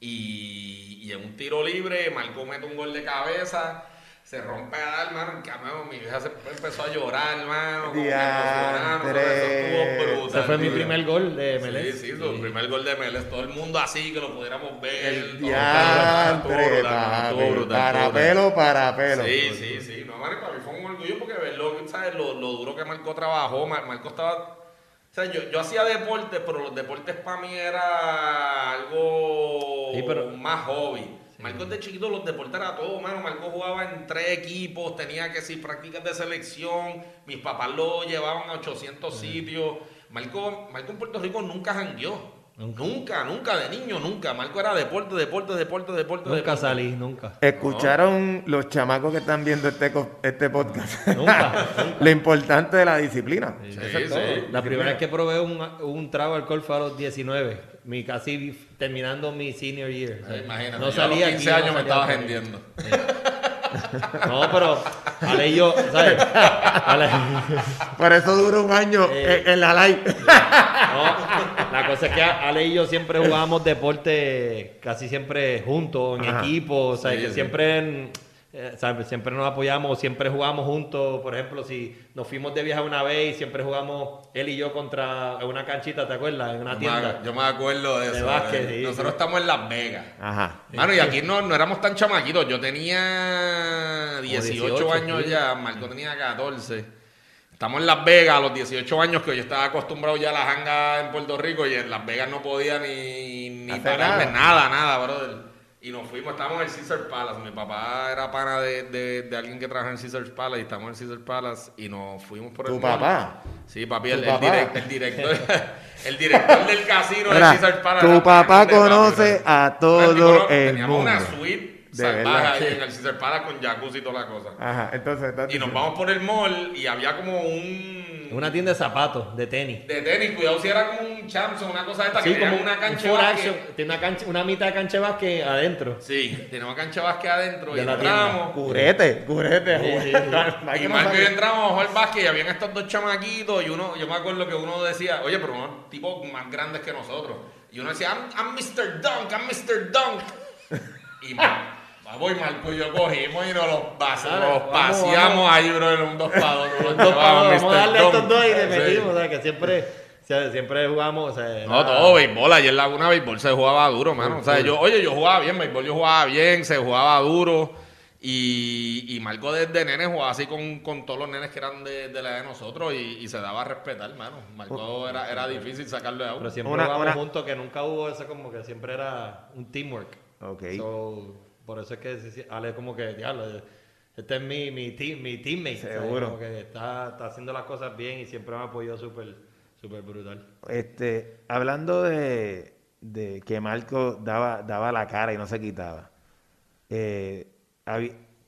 [SPEAKER 3] Y, y en un tiro libre, Marco mete un gol de cabeza, se rompe a dar, hermano, en cambio, mi vieja se empezó a llorar, hermano, como que estuvo brutal.
[SPEAKER 2] Ese fue mi primer gol de MLS.
[SPEAKER 3] Sí, sí, su primer gol de MLS, todo el mundo así, que lo pudiéramos ver.
[SPEAKER 1] El
[SPEAKER 3] todo,
[SPEAKER 1] diantre, Para pelo, para pelo.
[SPEAKER 3] Sí, sí, sí. No, Mari, para mí fue un orgullo porque verlo, ¿sabes? Lo, lo duro que Marco trabajó. Mar- Marco estaba. O sea, yo, yo hacía deportes, pero los deportes para mí era algo
[SPEAKER 2] Sí, pero-
[SPEAKER 3] más hobby. Marco de chiquito los deportes era todo, mano. Marco jugaba en tres equipos, tenía que decir prácticas de selección. Mis papás lo llevaban a 800 sitios. Marco, Marco en Puerto Rico nunca jangueó. Nunca. nunca, de niño, nunca. Marco era deporte, deporte, deporte, deporte.
[SPEAKER 2] Nunca
[SPEAKER 3] deporte.
[SPEAKER 2] salí, nunca.
[SPEAKER 1] Escucharon los chamacos que están viendo este, co- este podcast.
[SPEAKER 2] Nunca,
[SPEAKER 1] Lo importante de la disciplina.
[SPEAKER 3] Sí, sí.
[SPEAKER 1] todo.
[SPEAKER 2] La primera vez que probé un, un trago de alcohol fue a los 19, mi, casi terminando mi senior year.
[SPEAKER 3] Eh, Imagínate,
[SPEAKER 2] no
[SPEAKER 3] yo a los
[SPEAKER 2] salía
[SPEAKER 3] 15
[SPEAKER 2] aquí,
[SPEAKER 3] años
[SPEAKER 2] no
[SPEAKER 3] me estaba vendiendo.
[SPEAKER 2] No, pero Ale y yo, ¿sabes? Ale-
[SPEAKER 1] Por eso dura un año
[SPEAKER 2] Eh.
[SPEAKER 1] en, en la live.
[SPEAKER 2] no, la cosa es que Ale y yo siempre jugábamos deporte casi siempre juntos, en
[SPEAKER 1] Ajá.
[SPEAKER 2] equipo, o sea,
[SPEAKER 3] Sí,
[SPEAKER 2] que
[SPEAKER 3] sí.
[SPEAKER 2] siempre, eh, ¿sabes? siempre nos apoyamos, siempre jugamos juntos. Por ejemplo, si nos fuimos de viaje una vez y siempre jugamos él y yo contra una canchita, ¿te acuerdas? En una
[SPEAKER 3] Yo
[SPEAKER 2] tienda.
[SPEAKER 3] me, yo me acuerdo de
[SPEAKER 2] De
[SPEAKER 3] eso.
[SPEAKER 2] básquet,
[SPEAKER 3] ¿verdad?
[SPEAKER 2] sí,
[SPEAKER 3] Nosotros
[SPEAKER 2] sí.
[SPEAKER 3] estamos en Las Vegas.
[SPEAKER 1] Ajá.
[SPEAKER 3] Mano, y aquí no, no éramos tan chamaquitos. Yo tenía 18,
[SPEAKER 2] 18,
[SPEAKER 3] años
[SPEAKER 2] sí.
[SPEAKER 3] ya, Marco tenía 14. Estamos en Las Vegas a los 18 años que yo estaba acostumbrado ya a la janga en Puerto Rico y en Las Vegas no podía ni, ni pararme
[SPEAKER 1] nada.
[SPEAKER 3] nada, nada, brother. Y nos fuimos, estábamos en el Caesar Palace. Mi papá era pana de, de, de alguien que trabajaba en Caesar Palace y estamos en el Caesar Palace y nos fuimos por el
[SPEAKER 1] ¿Tu
[SPEAKER 3] mall.
[SPEAKER 1] papá?
[SPEAKER 3] Sí, papi,
[SPEAKER 1] ¿Tu
[SPEAKER 3] el, el
[SPEAKER 1] papá?
[SPEAKER 3] direct- el director, el director del casino del Caesar Palace.
[SPEAKER 1] tu papá
[SPEAKER 3] de
[SPEAKER 1] conoce a todo el
[SPEAKER 3] Teníamos una
[SPEAKER 1] mundo.
[SPEAKER 3] suite
[SPEAKER 1] De
[SPEAKER 3] salvaje ahí en el Caesar Palace con jacuzzi y toda la cosa.
[SPEAKER 1] Ajá. Entonces,
[SPEAKER 3] Y nos vamos por el mall y había como un...
[SPEAKER 2] Una tienda de zapatos, de tenis.
[SPEAKER 3] De tenis, cuidado si era como un Champion, una cosa de esta,
[SPEAKER 2] Sí,
[SPEAKER 3] que
[SPEAKER 2] como
[SPEAKER 3] una cancha básquet.
[SPEAKER 2] action, tiene una, cancha, una mitad de cancha de básquet adentro.
[SPEAKER 3] Sí, tenía una cancha de básquet adentro
[SPEAKER 2] De
[SPEAKER 3] y entramos.
[SPEAKER 1] Curete, curete.
[SPEAKER 2] Sí, sí, sí.
[SPEAKER 1] Hay
[SPEAKER 3] Y
[SPEAKER 1] que no
[SPEAKER 3] Marco y entramos a jugar básquet y habían estos dos chamaquitos y uno, yo me acuerdo que uno decía, oye, pero unos tipos más grandes que nosotros. Y uno decía, I'm, I'm Mr. Dunk, I'm Mr. Dunk. Y ma- Vamos, y Marco y yo cogimos y nos los, pas-
[SPEAKER 2] Dale,
[SPEAKER 3] nos
[SPEAKER 2] vamos,
[SPEAKER 3] paseamos
[SPEAKER 2] vamos.
[SPEAKER 3] ahí, bro, en un dos para dos.
[SPEAKER 2] pavos, vamos a darle a estos dos y le
[SPEAKER 3] Sí.
[SPEAKER 2] metimos, o sea, que siempre, o sea, siempre jugamos, o sea,
[SPEAKER 3] No,
[SPEAKER 2] era-
[SPEAKER 3] todo béisbol. Ayer en Laguna béisbol se jugaba duro, mano. O sea, yo, oye, yo jugaba bien, béisbol yo jugaba bien, se jugaba duro. Y, y Marco desde nene jugaba así con, con todos los nenes que eran de, de la edad de nosotros y, y se daba a respetar, mano. Marco era, era difícil sacarlo de
[SPEAKER 2] Pero
[SPEAKER 3] agua.
[SPEAKER 2] siempre
[SPEAKER 1] Una-
[SPEAKER 2] jugamos
[SPEAKER 1] una-
[SPEAKER 2] juntos, que nunca hubo eso como que siempre era un teamwork.
[SPEAKER 1] Ok.
[SPEAKER 2] So, por eso es que Ale como que, diablo, este es mi, mi, team, mi teammate.
[SPEAKER 1] Seguro.
[SPEAKER 2] Como que está, está haciendo las cosas bien y siempre me apoyó súper, súper brutal.
[SPEAKER 1] Este, hablando de, de que Marco daba, daba la cara y no se quitaba. eh,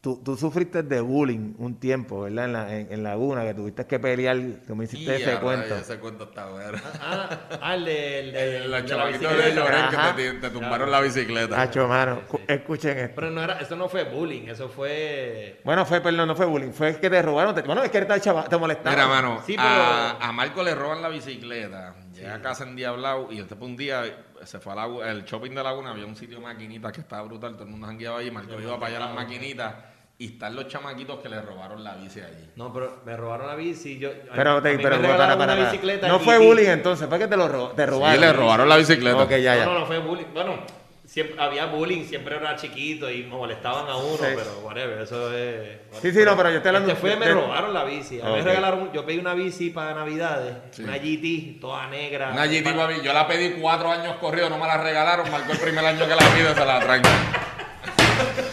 [SPEAKER 1] tú, tú sufriste de bullying un tiempo, ¿verdad? En, la, en, en Laguna, que tuviste que pelear, que me hiciste
[SPEAKER 3] Y
[SPEAKER 1] ese cuento.
[SPEAKER 3] Ese cuento está bueno.
[SPEAKER 2] Ah, ah, el de, el de,
[SPEAKER 3] El,
[SPEAKER 2] de la
[SPEAKER 3] chamaquito de
[SPEAKER 2] bicicleta.
[SPEAKER 3] Llorén
[SPEAKER 1] Ajá.
[SPEAKER 3] que te, te tumbaron la bicicleta.
[SPEAKER 1] Hacho, mano, cu-
[SPEAKER 2] Sí.
[SPEAKER 1] escuchen esto.
[SPEAKER 2] Pero no era, eso no fue bullying, eso fue...
[SPEAKER 1] Bueno, fue, perdón, no fue bullying, fue que te robaron. te- bueno, es que eres chava, te molestaron.
[SPEAKER 3] Mira, mano,
[SPEAKER 2] Sí, pero-
[SPEAKER 3] a, a Marco le roban la bicicleta. Llega a casa en Diablao y este fue un día, se fue a la, el shopping de Laguna, había un sitio de maquinitas que estaba brutal, todo el mundo jangueaba ahí. Marco iba para allá las maquinitas y están los chamaquitos que le robaron la bici allí.
[SPEAKER 2] No, pero me robaron la bici. Yo,
[SPEAKER 1] Pero,
[SPEAKER 2] a
[SPEAKER 1] te,
[SPEAKER 2] mí
[SPEAKER 1] pero,
[SPEAKER 2] me
[SPEAKER 1] para, para,
[SPEAKER 2] una
[SPEAKER 1] para.
[SPEAKER 2] bicicleta
[SPEAKER 1] No fue bullying entonces, fue que te lo ro- te robaron.
[SPEAKER 3] Sí, le robaron la bicicleta.
[SPEAKER 1] Ok, ya, ya.
[SPEAKER 2] No, no, no fue bullying. Bueno, siempre había bullying, siempre era chiquito y me molestaban a uno,
[SPEAKER 1] Sí.
[SPEAKER 2] pero whatever, eso es.
[SPEAKER 1] Sí, sí, no, pero yo estoy hablando
[SPEAKER 2] Este fue, me robaron la bici. A mí
[SPEAKER 1] Ok.
[SPEAKER 2] me regalaron, yo pedí una bici para Navidades,
[SPEAKER 3] Sí.
[SPEAKER 2] una GT, toda negra.
[SPEAKER 3] Una GT,
[SPEAKER 2] para-
[SPEAKER 3] papi, yo la pedí cuatro años corridos, no me la regalaron, marcó el primer año que la pido, se la traen.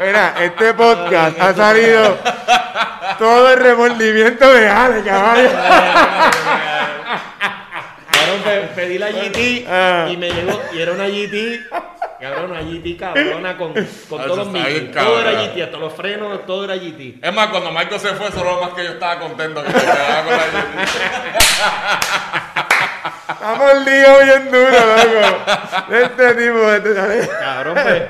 [SPEAKER 1] Mira, este podcast ha salido todo el remordimiento de Ale, caballo.
[SPEAKER 2] Cabrón, pe- pedí la GT
[SPEAKER 1] Ah.
[SPEAKER 2] y me llegó, y era una GT Cabrón, una GT cabrona con, con
[SPEAKER 3] Eso
[SPEAKER 2] todos los minis. Todo era. GT, hasta los frenos, todo era GT.
[SPEAKER 3] Es más, cuando Marco se fue, solo más que yo estaba contento que se quedaba con la GT.
[SPEAKER 1] Estamos lío bien duro, loco. Este tipo, este,
[SPEAKER 2] Cabrón, pues,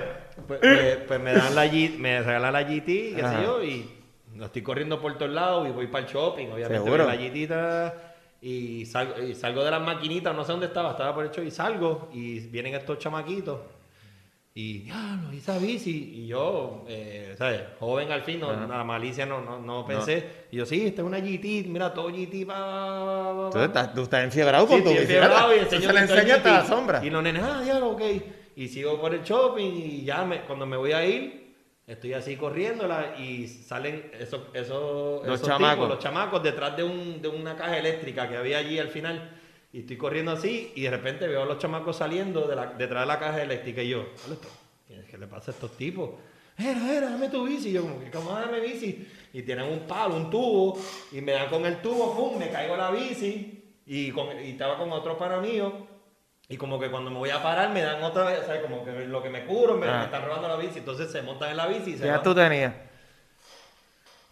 [SPEAKER 2] pues, pues- pues me dan la GT, me regalan la GT, qué
[SPEAKER 1] Ajá.
[SPEAKER 2] sé yo, y lo estoy corriendo por todos lados y voy para el shopping, obviamente a la GT y salgo, y salgo de las maquinitas, no sé dónde estaba, estaba por el show y salgo y vienen estos chamaquitos y diablo, y esa bici y yo, eh, ¿sabes? Joven al fin, no, la malicia no, no, no pensé y yo sí, esta es una GT, mira todo GT, pa,
[SPEAKER 1] Tú
[SPEAKER 2] pa".
[SPEAKER 1] estás, tú estás enfiebrado con
[SPEAKER 2] Sí,
[SPEAKER 1] tu bicicleta.
[SPEAKER 2] enfiebrado y
[SPEAKER 1] Tú
[SPEAKER 2] enseño
[SPEAKER 1] se le enseñas hasta la sombra.
[SPEAKER 2] Y los nenes, ah, ya, ok. Y sigo por el shopping y ya me, cuando me voy a ir, estoy así corriéndola y salen esos, esos,
[SPEAKER 1] Los
[SPEAKER 2] esos
[SPEAKER 1] chamacos.
[SPEAKER 2] tipos, los chamacos detrás de, un, de una caja eléctrica que había allí al final. Y estoy corriendo así y de repente veo a los chamacos saliendo de la, detrás de la caja eléctrica y yo, "¿Dónde esto? ¿qué le pasa a estos tipos? Era, era, dame tu bici. Y yo como que, ¿cómo dame bici? Y tienen un palo, un tubo, y me dan con el tubo, pum, me caigo la bici, y, con, y estaba con otro para mío, y como que cuando me voy a parar me dan otra vez, o sea, como que lo que me cubro, me,
[SPEAKER 1] Ah.
[SPEAKER 2] me están robando la bici, entonces se montan en la bici y se
[SPEAKER 1] ¿Qué edad tú tenías?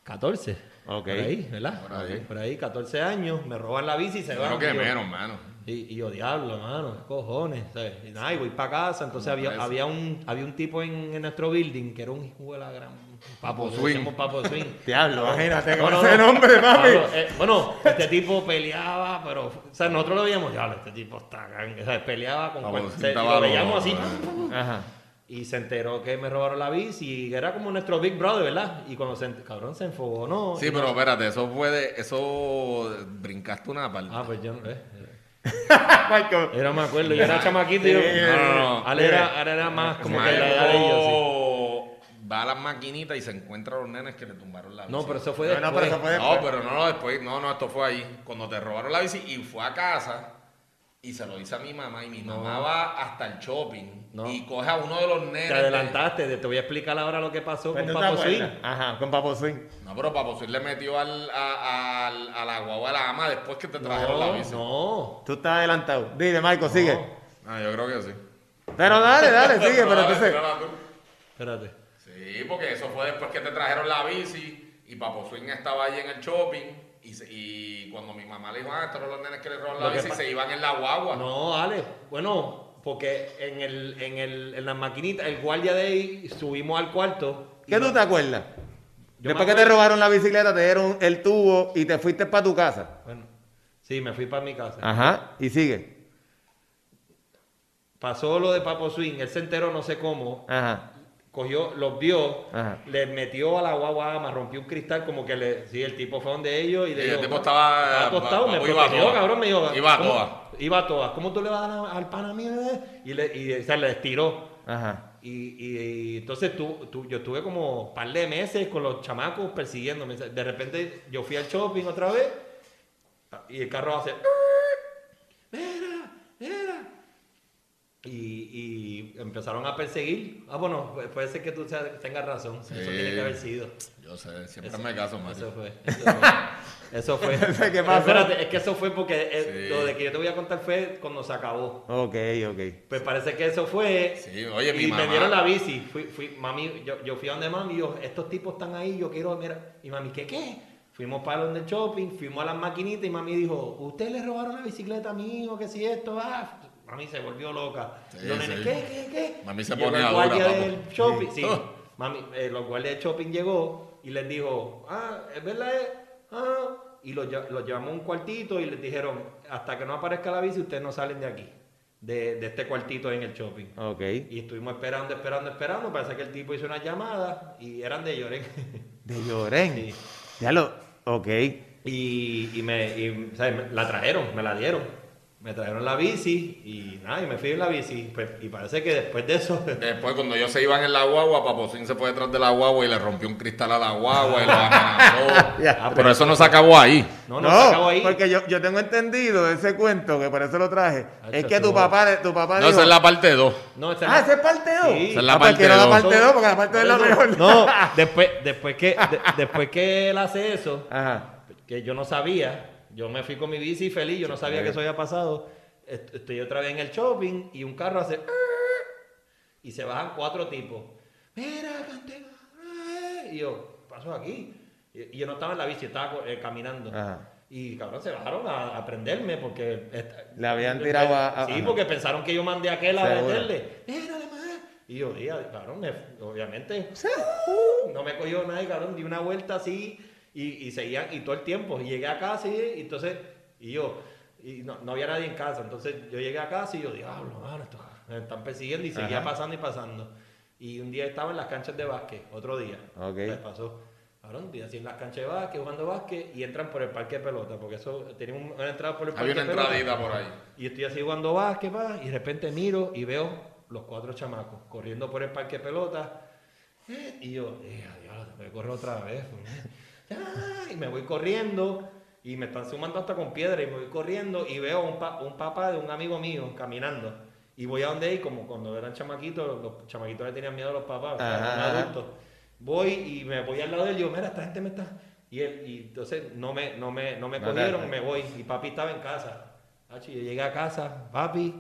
[SPEAKER 2] 14.
[SPEAKER 1] Ok.
[SPEAKER 2] Por ahí, ¿verdad?
[SPEAKER 3] Por ahí.
[SPEAKER 2] Por ahí, 14 años, me roban la bici y se van.
[SPEAKER 3] creo que
[SPEAKER 2] y yo-
[SPEAKER 3] menos, mano.
[SPEAKER 2] y, y yo, diablo, mano, qué cojones. ¿sabes? Y nada, y voy para casa. Entonces había, había, un, había un tipo en, en nuestro building que era un hijo de la gran.
[SPEAKER 3] Papo Swing.
[SPEAKER 2] Papo Swing.
[SPEAKER 1] Diablo, imagínate
[SPEAKER 2] No,
[SPEAKER 1] con
[SPEAKER 2] no,
[SPEAKER 1] ese
[SPEAKER 2] no.
[SPEAKER 1] nombre, papi.
[SPEAKER 2] Pablo, eh, bueno, este tipo peleaba, pero. O sea, nosotros lo veíamos, diablo, este tipo está. gan-". O sea, peleaba con.
[SPEAKER 3] Papo
[SPEAKER 2] se- lo veíamos así.
[SPEAKER 1] Ajá.
[SPEAKER 2] Y se enteró que me robaron la bici y era como nuestro Big Brother, ¿verdad? Y cuando se, cabrón, se enfogó, ¿no?
[SPEAKER 3] Sí, pero
[SPEAKER 2] no-
[SPEAKER 3] espérate, eso fue de. Eso. Brincaste una parte.
[SPEAKER 2] Ah, pues yo no. eh, eh. No me acuerdo, yo era chamaquito y yo.
[SPEAKER 3] No, no, no.
[SPEAKER 2] Ale era, era más como que la
[SPEAKER 3] Marco
[SPEAKER 2] edad de ellos, sí.
[SPEAKER 3] Va a las maquinitas y se encuentra a los nenes que le tumbaron la bici.
[SPEAKER 2] No, pero eso fue después.
[SPEAKER 1] no, pero eso fue
[SPEAKER 3] No,
[SPEAKER 1] después.
[SPEAKER 3] pero no, no, después, no, no, esto fue ahí. Cuando te robaron la bici y fue a casa y se lo dice a mi mamá y mi mamá va hasta el shopping
[SPEAKER 2] No.
[SPEAKER 3] y coge a uno de los nenes.
[SPEAKER 2] Te adelantaste, te te voy a explicar ahora lo que pasó con
[SPEAKER 1] ¿tú te
[SPEAKER 2] Papo Swing.
[SPEAKER 1] Ajá, con Papo Swing.
[SPEAKER 3] No, pero Papo Swing le metió al, a, al- a la guagua a la ama después que te trajeron la bici.
[SPEAKER 2] no.
[SPEAKER 1] Tú estás adelantado. Dile, Michael, sigue.
[SPEAKER 3] Ah, yo creo que sí.
[SPEAKER 1] Pero dale, dale, sigue, pero entonces.
[SPEAKER 2] Espérate.
[SPEAKER 3] Sí, porque eso fue después que te trajeron la bici y Papo Swing estaba ahí en el shopping y, se- y cuando mi mamá le dijo, ah, estos son los nenes que le robaron la bici, se iban en la guagua.
[SPEAKER 2] No, Ale. Bueno, porque en, el, en, el, en las maquinitas, el guardia de ahí, subimos al cuarto.
[SPEAKER 1] ¿Qué tú
[SPEAKER 2] no-
[SPEAKER 1] te acuerdas?
[SPEAKER 2] Yo
[SPEAKER 1] Después que te robaron la bicicleta, te dieron el tubo y te fuiste para tu casa.
[SPEAKER 2] Bueno, sí, me fui para mi casa.
[SPEAKER 1] Ajá, y sigue.
[SPEAKER 2] Pasó lo de Papo Swing, él se enteró no sé cómo,
[SPEAKER 1] Ajá.
[SPEAKER 2] Cogió, los vio,
[SPEAKER 1] Ajá.
[SPEAKER 2] le metió a la guagua ama, rompió un cristal, como que le, sí, el tipo fue donde ellos y
[SPEAKER 3] Sí,
[SPEAKER 2] le
[SPEAKER 3] el
[SPEAKER 2] dijo,
[SPEAKER 3] tipo estaba-
[SPEAKER 2] estaba acostado, me
[SPEAKER 3] papo iba a
[SPEAKER 2] protegió, cabrón, me dijo,
[SPEAKER 3] Iba a
[SPEAKER 2] ¿cómo-
[SPEAKER 3] todas.
[SPEAKER 2] Iba a todas, ¿cómo tú le vas a dar al pana mío? eh? Y le, y, o sea, le estiró.
[SPEAKER 1] Ajá.
[SPEAKER 2] Y, y- y entonces tú, tú- yo estuve como un par de meses con los chamacos persiguiéndome. De repente yo fui al shopping otra vez y el carro hace... ¡Mira! ¡Mira! Y, y empezaron a perseguir. Ah, bueno, pu- puede ser que tú tengas razón. Eso tiene que haber sido.
[SPEAKER 3] Yo sé, siempre
[SPEAKER 2] Eso-
[SPEAKER 3] me caso, Mario.
[SPEAKER 2] Eso fue. Eso fue. Eso fue.
[SPEAKER 1] Que pasó.
[SPEAKER 2] Espérate, es que eso fue porque eh,
[SPEAKER 3] Sí.
[SPEAKER 2] lo de que yo te voy a contar fue cuando se acabó.
[SPEAKER 1] Ok, ok.
[SPEAKER 2] Pues parece que eso fue.
[SPEAKER 3] Sí, oye, mi
[SPEAKER 2] y
[SPEAKER 3] mamá-
[SPEAKER 2] me dieron la bici. Fui, fui, mami, yo, yo fui a donde mami y yo, estos tipos están ahí, yo quiero, mira. Y mami, ¿qué qué? Fuimos para donde shopping, fuimos a las maquinitas y mami dijo, ¿usted le robaron la bicicleta a mi hijo? ¿Qué si esto? Ah, mami se volvió loca.
[SPEAKER 3] Sí,
[SPEAKER 2] Y los nenes,
[SPEAKER 3] sí.
[SPEAKER 2] ¿qué, qué, qué?
[SPEAKER 3] Mami se dura,
[SPEAKER 2] guardia
[SPEAKER 3] papo.
[SPEAKER 2] del shopping, sí.
[SPEAKER 3] Oh.
[SPEAKER 2] Mami, eh, los guardias de shopping llegó y les dijo, ah, es verdad, eh? ah. Y los, los llevamos a un cuartito y les dijeron, hasta que no aparezca la bici, ustedes no salen de aquí, de, de este cuartito en el shopping.
[SPEAKER 1] Ok.
[SPEAKER 2] Y estuvimos esperando, esperando, esperando. Parece que el tipo hizo una llamada y eran de Lloren.
[SPEAKER 1] De Lloren.
[SPEAKER 2] Sí.
[SPEAKER 1] Ya lo. Ok.
[SPEAKER 2] y, y me, y, o sea, me- la trajeron, me la dieron. Me trajeron la bici y nada, y me fui en la bici. Pues, y parece que después de eso.
[SPEAKER 3] Después, cuando ellos se iban en la guagua, Paposín se fue detrás de la guagua y le rompió un cristal a la guagua y lo amenazó.
[SPEAKER 1] Ya.
[SPEAKER 3] Pero eso no se acabó ahí.
[SPEAKER 2] No, no, se acabó ahí.
[SPEAKER 1] porque yo, yo tengo entendido ese cuento, que por eso lo traje.
[SPEAKER 2] Hacho,
[SPEAKER 1] es que tu papá, tu papá
[SPEAKER 3] No,
[SPEAKER 1] dijo...
[SPEAKER 3] esa es la parte 2.
[SPEAKER 2] No, esa
[SPEAKER 1] Ah,
[SPEAKER 2] es
[SPEAKER 1] esa es parte 2.
[SPEAKER 2] Sí.
[SPEAKER 3] Esa es la
[SPEAKER 1] ah, pues
[SPEAKER 3] parte
[SPEAKER 1] quiero la
[SPEAKER 3] dos.
[SPEAKER 1] parte 2 porque la parte 2 es la mejor.
[SPEAKER 2] No, después, después, que, de- después que él hace eso,
[SPEAKER 1] Ajá.
[SPEAKER 2] que yo no sabía, yo me fui con mi bici feliz, yo no sabía que eso había pasado. Est- Estoy otra vez en el shopping y un carro hace. y se bajan cuatro tipos. Mira, eh", Y yo, ¿qué pasó aquí? Y yo no estaba en la bici, estaba eh, caminando.
[SPEAKER 1] Ajá.
[SPEAKER 2] Y cabrón, se bajaron a, a prenderme porque.
[SPEAKER 1] Le habían tirado a-
[SPEAKER 2] Sí, porque pensaron que yo mandé a aquel a meterle. Mira, además. Y yo, día, cabrón, me- obviamente. No me cogió nadie, cabrón, di una vuelta así y, y seguían, y todo el tiempo. Y llegué a casa y, y entonces, y yo, y no, no había nadie en casa. Entonces yo llegué a casa y yo, diablo, mano, esto, me están persiguiendo y seguía
[SPEAKER 1] Ajá.
[SPEAKER 2] pasando y pasando. Y un día estaba en las canchas de básquet, otro día.
[SPEAKER 1] Ok.
[SPEAKER 2] Me pasó. Estoy así en las canchas de básquet, jugando básquet y entran por el parque de pelota, porque eso tenía un- una entrada por el parque
[SPEAKER 3] Había una
[SPEAKER 2] de pelota.
[SPEAKER 3] entradita por ahí.
[SPEAKER 2] Y estoy así jugando básquet, va, y de repente miro y veo los cuatro chamacos corriendo por el parque de pelota. Eh, Y yo, eh, tengo que correr otra vez. Y me voy corriendo y me están sumando hasta con piedra y me voy corriendo y veo un, pa- un papá de un amigo mío caminando. Y voy a donde ahí, como cuando eran chamaquitos, los chamaquitos le tenían miedo a los papás, eran adultos. Voy y me voy al lado de él y digo, mira, esta gente me está... Y, él, y entonces no me, no me, no me
[SPEAKER 1] No
[SPEAKER 2] cogieron, me voy. Y papi estaba en casa. Hacho, yo llegué a casa, papi,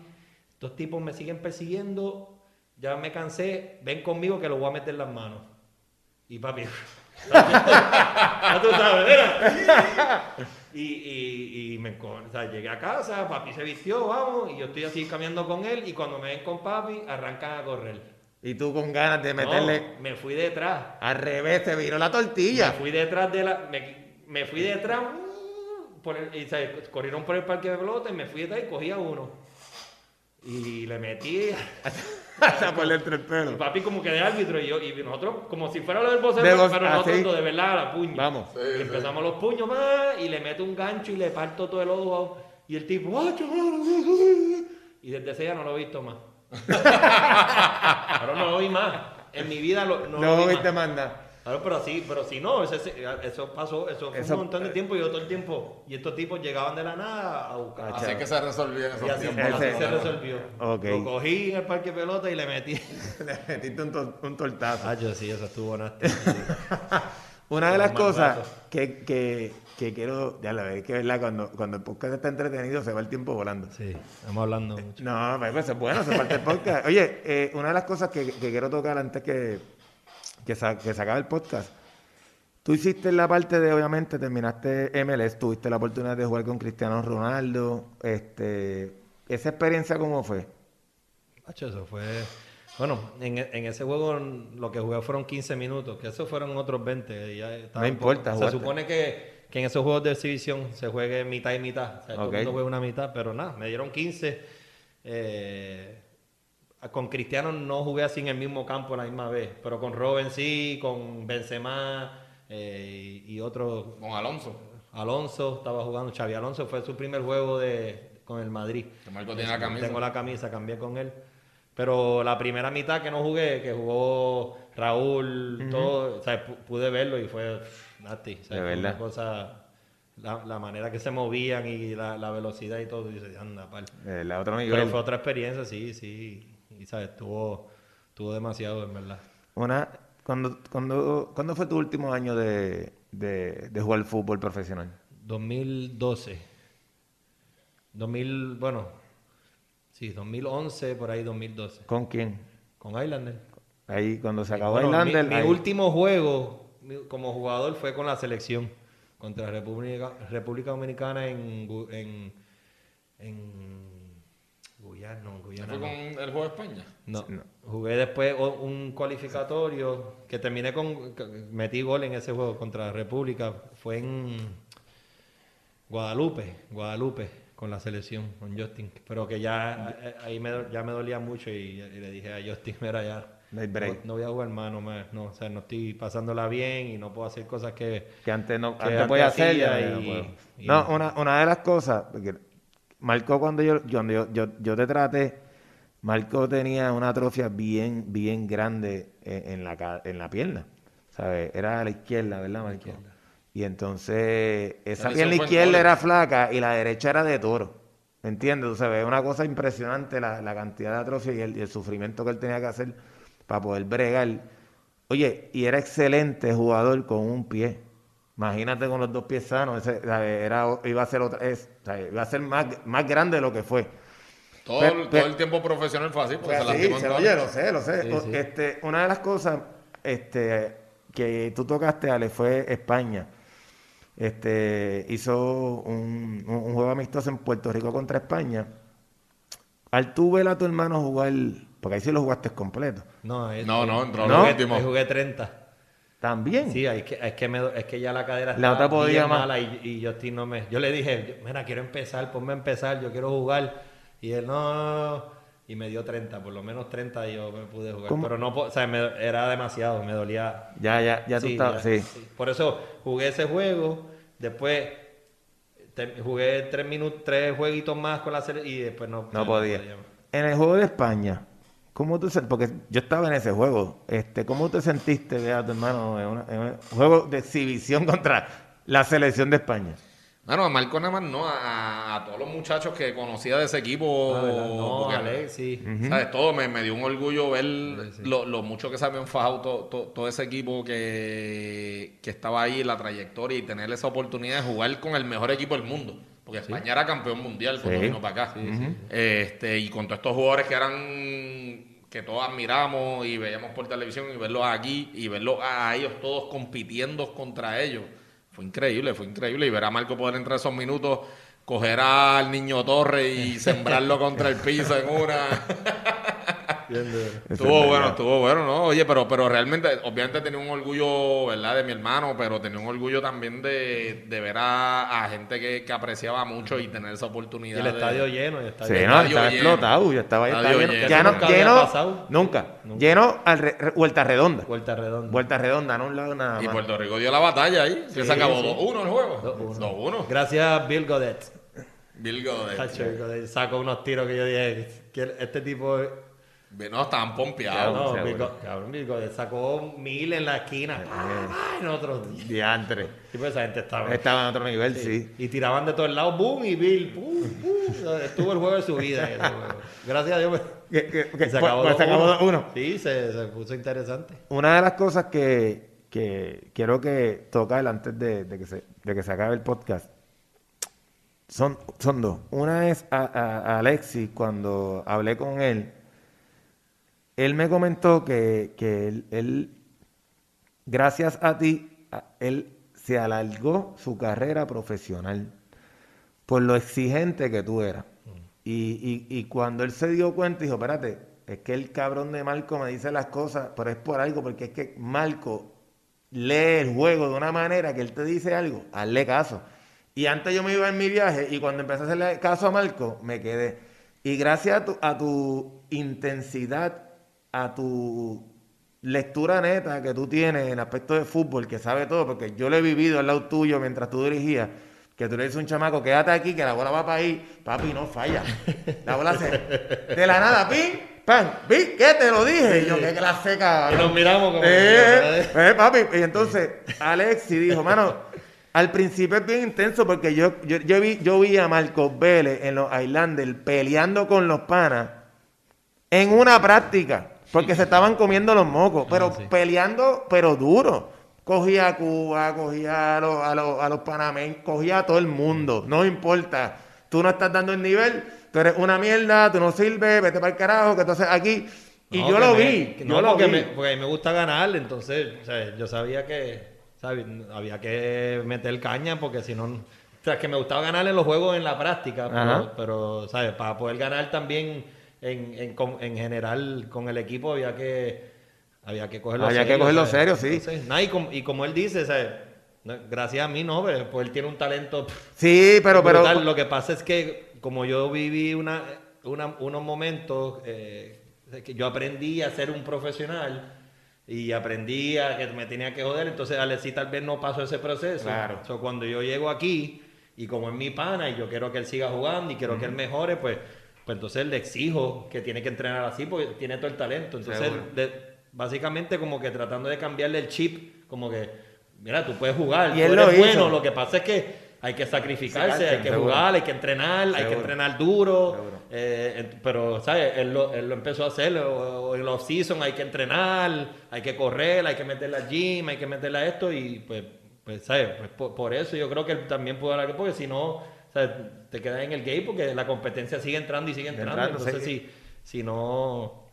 [SPEAKER 2] estos tipos me siguen persiguiendo, ya me cansé, ven conmigo que los voy a meter las manos. Y papi, ya tú sabes, mira. Y, y, y me, encon- o sea, llegué a casa, papi se vistió, vamos, y yo estoy así caminando con él, y cuando me ven con papi, arrancan a correr.
[SPEAKER 1] Y tú con ganas de meterle
[SPEAKER 2] No, me fui detrás.
[SPEAKER 1] al revés, te viró la
[SPEAKER 2] Me
[SPEAKER 1] tortilla.
[SPEAKER 2] fui detrás de la. Me, me fui detrás. uh, Por el, y, ¿sabes? corrieron por el parque de pelota y me fui detrás y cogí a uno. Y le metí.
[SPEAKER 1] Hasta por el
[SPEAKER 2] papi como que de árbitro y yo, y nosotros, como si fuera lo del vocero,
[SPEAKER 1] De
[SPEAKER 2] pero nosotros
[SPEAKER 1] así.
[SPEAKER 2] de verdad a la puña.
[SPEAKER 1] Vamos.
[SPEAKER 3] Sí,
[SPEAKER 2] Y
[SPEAKER 3] sí.
[SPEAKER 2] empezamos los puños más y le meto un gancho y le parto todo el ojo. Y el tipo, y desde ese día no lo he visto más. Ahora no lo vi más. En mi vida lo, no, lo
[SPEAKER 1] No
[SPEAKER 2] vi
[SPEAKER 1] viste
[SPEAKER 2] más.
[SPEAKER 1] manda.
[SPEAKER 2] Claro, pero sí, pero si no, ese- eso pasó, eso fue
[SPEAKER 1] Eso-
[SPEAKER 2] un montón de tiempo y yo todo el tiempo. Y estos tipos llegaban de la nada a buscar.
[SPEAKER 1] Ah,
[SPEAKER 3] Así es que se resolvían
[SPEAKER 2] y
[SPEAKER 3] esos
[SPEAKER 2] así,
[SPEAKER 3] tiempos.
[SPEAKER 2] así
[SPEAKER 1] Ese-
[SPEAKER 2] se resolvió.
[SPEAKER 1] Ok.
[SPEAKER 2] Lo cogí en el parque de pelota y le metí.
[SPEAKER 1] Le metiste un, tor- un tortazo.
[SPEAKER 2] Ah, yo sí, eso estuvo nasty.
[SPEAKER 1] Una de las cosas que, que, que quiero, ya la verdad, es que verdad, cuando, cuando el podcast está entretenido se va el tiempo volando.
[SPEAKER 2] Sí, estamos hablando mucho.
[SPEAKER 1] No, pues pues, es bueno, se parte el podcast. Oye, eh, una de las cosas que, que quiero tocar antes que, que, sa- que se acabe el podcast. Tú hiciste la parte de, obviamente, terminaste MLS, tuviste la oportunidad de jugar con Cristiano Ronaldo. Este, ¿Esa experiencia cómo fue?
[SPEAKER 2] Hacho, eso fue. Bueno, en, en ese juego lo que jugué fueron 15 minutos, que eso fueron otros 20. y ya estaba
[SPEAKER 1] No
[SPEAKER 2] poco-
[SPEAKER 1] importa,
[SPEAKER 2] Se supone que, que en esos juegos de exhibición se juegue mitad y mitad. O sea, todo
[SPEAKER 1] Ok.
[SPEAKER 2] el mundo juega una mitad, pero nada, me dieron 15. Eh, con Cristiano no jugué así en el mismo campo la misma vez, pero con Robin sí, con Benzema eh, y, y otro,
[SPEAKER 3] Con Alonso.
[SPEAKER 2] Alonso estaba jugando, Xavi Alonso fue su primer juego de, con el Madrid.
[SPEAKER 3] Que Marco tiene la camisa.
[SPEAKER 2] Tengo la camisa, cambié con él. Pero la primera mitad que no jugué, que jugó Raúl, todo, o sea, pude verlo y fue nasty. O sea,
[SPEAKER 1] De
[SPEAKER 2] fue
[SPEAKER 1] verdad.
[SPEAKER 2] Una cosa, la, la manera que se movían y la, la velocidad y todo, y dice, anda, pal.
[SPEAKER 1] Eh, la otra.
[SPEAKER 2] Pero fue otra experiencia, sí, sí. Y sabes, estuvo, estuvo demasiado, en verdad.
[SPEAKER 1] Una, cuando, cuando, ¿Cuándo fue tu último año de, de, de jugar fútbol profesional?
[SPEAKER 2] 2012. 2000, bueno, sí, 2011, por ahí 2012.
[SPEAKER 1] ¿Con quién?
[SPEAKER 2] Con Islander.
[SPEAKER 1] Ahí cuando se acabó
[SPEAKER 2] Bueno,
[SPEAKER 1] Highlander,
[SPEAKER 2] mi, mi último juego como jugador fue con la selección contra República, República Dominicana en, Gu- en, Guyana, no,
[SPEAKER 3] ¿Fue con
[SPEAKER 2] no.
[SPEAKER 3] el juego de España?
[SPEAKER 2] No,
[SPEAKER 1] No.
[SPEAKER 2] Jugué después un cualificatorio que terminé con. Metí gol en ese juego contra República. Fue en Guadalupe, Guadalupe, con la selección, con Justin. Pero que ya eh, ahí me, ya me dolía mucho y, y le dije a Justin, mira, ya.
[SPEAKER 1] No break.
[SPEAKER 2] No, no voy a jugar más, no, me- no, o sea, no estoy pasándola bien y no puedo hacer cosas que.
[SPEAKER 1] que antes no
[SPEAKER 2] que
[SPEAKER 1] antes
[SPEAKER 2] antes
[SPEAKER 1] podía hacer ya
[SPEAKER 2] y-
[SPEAKER 1] no
[SPEAKER 2] y-
[SPEAKER 1] No, una, una de las cosas Marco cuando yo yo- yo, te traté Marco tenía una atrofia bien bien grande en, en la en la pierna ¿sabes? era a la izquierda ¿verdad Marco? y entonces esa
[SPEAKER 3] La
[SPEAKER 1] pierna izquierda era flaca y la derecha era de toro ¿me entiendes? Tú sabes, es una cosa impresionante la, la cantidad de atrofia y el, y el sufrimiento que él tenía que hacer para poder bregar Oye, y era excelente jugador con un pie. Imagínate con los dos pies sanos, ese, era, iba a ser otra, iba a ser más, más grande de lo que fue.
[SPEAKER 3] Todo, el- todo el tiempo profesional fue así, porque
[SPEAKER 1] Pues
[SPEAKER 3] se
[SPEAKER 1] sí, se- oye, lo sé, lo sé.
[SPEAKER 2] Sí,
[SPEAKER 1] O-
[SPEAKER 2] sí.
[SPEAKER 1] Este, una de las cosas este, que tú tocaste, Ale, fue España. Este, hizo un, un- un juego amistoso en Puerto Rico contra España. Al tú ver a tu hermano jugar, porque ahí sí lo jugaste completo.
[SPEAKER 2] No,
[SPEAKER 3] No, no, entró
[SPEAKER 1] ¿No?
[SPEAKER 3] lo
[SPEAKER 2] Ahí
[SPEAKER 3] último.
[SPEAKER 2] jugué 30.
[SPEAKER 1] También.
[SPEAKER 2] Sí, es que, es que, me, es que ya la cadera
[SPEAKER 1] La otra podía más.
[SPEAKER 2] mala y, y Justin no me... Yo le dije, mira, quiero empezar, ponme a empezar, yo quiero jugar. Y él, no. Y me dio 30, por lo menos 30 y yo me pude jugar.
[SPEAKER 1] ¿Cómo?
[SPEAKER 2] Pero no, o sea, me- era demasiado, me dolía.
[SPEAKER 1] Ya, ya, ya tú
[SPEAKER 2] Sí,
[SPEAKER 1] estabas, sí.
[SPEAKER 2] sí. Por eso jugué ese juego, después te- jugué tres minutos, tres jueguitos más con la serie y después no,
[SPEAKER 1] No
[SPEAKER 2] ya
[SPEAKER 1] podía. En el juego de España, ¿cómo tú Porque yo estaba en ese juego. Este, ¿Cómo te sentiste ver a tu hermano en, una- en un juego de exhibición contra la selección de España?
[SPEAKER 3] Bueno, a Marco nada más no, a, a todos los muchachos que conocía de ese equipo.
[SPEAKER 2] Ah, ¿verdad? No,
[SPEAKER 3] porque,
[SPEAKER 2] sí.
[SPEAKER 3] ¿Sabes? Todo me, me dio un orgullo ver lo, lo mucho que se habían fajado to- to- todo ese equipo que, que estaba ahí en la trayectoria y tener esa oportunidad de jugar con el mejor equipo del mundo. Porque España era campeón mundial cuando
[SPEAKER 1] Sí.
[SPEAKER 3] vino para acá. este, y con todos estos jugadores que eran que todos admiramos y veíamos por televisión y verlos aquí y verlos a ellos todos compitiendo contra ellos. Fue increíble, fue increíble. Y ver a Marco poder entrar esos minutos, coger al niño Torre y sembrarlo contra el piso en una. Estuvo bueno, estuvo bueno, ¿no? Oye, pero, pero realmente, obviamente tenía un orgullo, ¿verdad? De mi hermano, pero tenía un orgullo también de, de ver a, a gente que, que apreciaba mucho y tener esa
[SPEAKER 2] Y
[SPEAKER 3] oportunidad.
[SPEAKER 2] el
[SPEAKER 3] de-
[SPEAKER 2] estadio lleno, el
[SPEAKER 1] Sí,
[SPEAKER 2] estadio
[SPEAKER 1] no,
[SPEAKER 3] estadio
[SPEAKER 1] estaba
[SPEAKER 3] lleno.
[SPEAKER 1] explotado, yo estaba
[SPEAKER 3] Estadio
[SPEAKER 1] lleno,
[SPEAKER 3] lleno.
[SPEAKER 1] lleno,
[SPEAKER 2] Nunca había
[SPEAKER 1] lleno,
[SPEAKER 2] pasado.
[SPEAKER 1] nunca,
[SPEAKER 2] Nunca.
[SPEAKER 1] lleno al re- re- vuelta redonda,
[SPEAKER 2] Vuelta redonda.
[SPEAKER 1] vuelta redonda, no un lado nada
[SPEAKER 3] Y
[SPEAKER 1] más.
[SPEAKER 3] Puerto Rico dio la batalla ahí. que
[SPEAKER 2] Sí,
[SPEAKER 3] se acabó
[SPEAKER 2] sí.
[SPEAKER 3] 2-1 el juego.
[SPEAKER 2] 2-1.
[SPEAKER 3] 2-1.
[SPEAKER 2] Gracias a Bill Godet.
[SPEAKER 3] Bill Godet.
[SPEAKER 2] Sacó unos tiros que yo dije, este tipo...
[SPEAKER 3] No, estaban pompeados.
[SPEAKER 2] No, cabrón, sacó mil en la esquina. Ay, en otros días.
[SPEAKER 1] Diantre.
[SPEAKER 2] Sí, pues esa gente estaba...
[SPEAKER 1] Estaba en otro nivel, sí.
[SPEAKER 2] Y tiraban de todos lados, boom, y Bill, pum, pum. Estuvo el juego de su vida. en ese juego. Gracias a Dios.
[SPEAKER 1] Que- que- que-
[SPEAKER 2] se acabó
[SPEAKER 1] pues, se acabó
[SPEAKER 2] 2-1.
[SPEAKER 1] 2-1.
[SPEAKER 2] Sí, se, se puso interesante.
[SPEAKER 1] Una de las cosas que, que quiero que tocar antes de, de que se, de que se acabe el podcast son, son dos. Una es a, a- a Alexis, cuando hablé con él, él me comentó que, que él, él, gracias a ti, él se alargó su carrera profesional por lo exigente que tú eras. Y, y, y cuando él se dio cuenta, dijo, espérate, es que el cabrón de Marco me dice las cosas, pero es por algo, porque es que Marco lee el juego de una manera que él te dice algo, hazle caso. Y antes yo me iba en mi viaje y cuando empecé a hacerle caso a Marco, me quedé. Y gracias a tu, a tu intensidad, a tu lectura neta que tú tienes en aspecto de fútbol, que sabe todo, porque yo lo he vivido al lado tuyo mientras tú dirigías, que tú le dices a un chamaco, quédate aquí, que la bola va para ahí, papi, no falla. La bola se... De la nada, pim, pam, vi, ¿qué te lo dije? Y yo, qué clase, cabrón.
[SPEAKER 2] Y nos miramos como...
[SPEAKER 1] Eh, eh, papi. Y entonces, Alexi dijo, mano, al principio es bien intenso porque yo, yo, yo vi, yo vi a Marcos Vélez en los Islanders peleando con los panas en una práctica, porque se estaban comiendo los mocos, pero
[SPEAKER 2] sí.
[SPEAKER 1] peleando, pero duro. Cogía a Cuba, cogía a los, a los, a los panameños, cogía a todo el mundo, no importa. Tú no estás dando el nivel, tú eres una mierda, tú no sirves, vete para el carajo, que entonces aquí... Y
[SPEAKER 2] No,
[SPEAKER 1] yo lo
[SPEAKER 2] me-
[SPEAKER 1] vi, yo lo
[SPEAKER 2] porque
[SPEAKER 1] vi.
[SPEAKER 2] Me, porque a mí me gusta ganar, entonces, o sea, yo sabía que, ¿sabes? Había que meter caña porque si no... O sea, que me gustaba ganar en los juegos en la práctica, pero, pero, ¿sabes? Para poder ganar también en, en, con- en general con el equipo había que... Había que cogerlo
[SPEAKER 1] Había que
[SPEAKER 2] serio,
[SPEAKER 1] cogerlo
[SPEAKER 2] ¿sabes?
[SPEAKER 1] serio, sí.
[SPEAKER 2] Entonces, y, como, y como él dice, Gracias a mí, no, pero pues él tiene un talento
[SPEAKER 1] Sí, pero, pero.
[SPEAKER 2] Lo que pasa es que como yo viví una, una- unos momentos eh, que yo aprendí a ser un profesional y aprendí a que me tenía que joder, entonces Alexi tal vez no pasó ese proceso.
[SPEAKER 1] Claro.
[SPEAKER 2] So, cuando yo llego aquí y como es mi pana y yo quiero que él siga jugando y quiero que él mejore, pues, pues entonces le exijo que tiene que entrenar así porque tiene todo el talento. Entonces, básicamente como que tratando de cambiarle el chip, como que, mira, tú puedes jugar,
[SPEAKER 1] Y
[SPEAKER 2] tú
[SPEAKER 1] él
[SPEAKER 2] eres
[SPEAKER 1] lo hizo.
[SPEAKER 2] bueno, lo que pasa es que hay que sacrificarse, hay que
[SPEAKER 1] seguro.
[SPEAKER 2] jugar, hay que entrenar, hay que entrenar duro. Eh, pero, ¿sabes? Él lo, él lo empezó a hacer. o- o en los season hay que entrenar, hay que correr, hay que meterle al gym, hay que meterle a esto. Y pues, pues ¿sabes? Pues, por, por eso yo creo que él también pudo hablar, porque si no, sea, te quedas en el game porque la competencia sigue entrando y sigue entrando.
[SPEAKER 1] Entrando,
[SPEAKER 2] Entonces,
[SPEAKER 1] sí.
[SPEAKER 2] si, si no.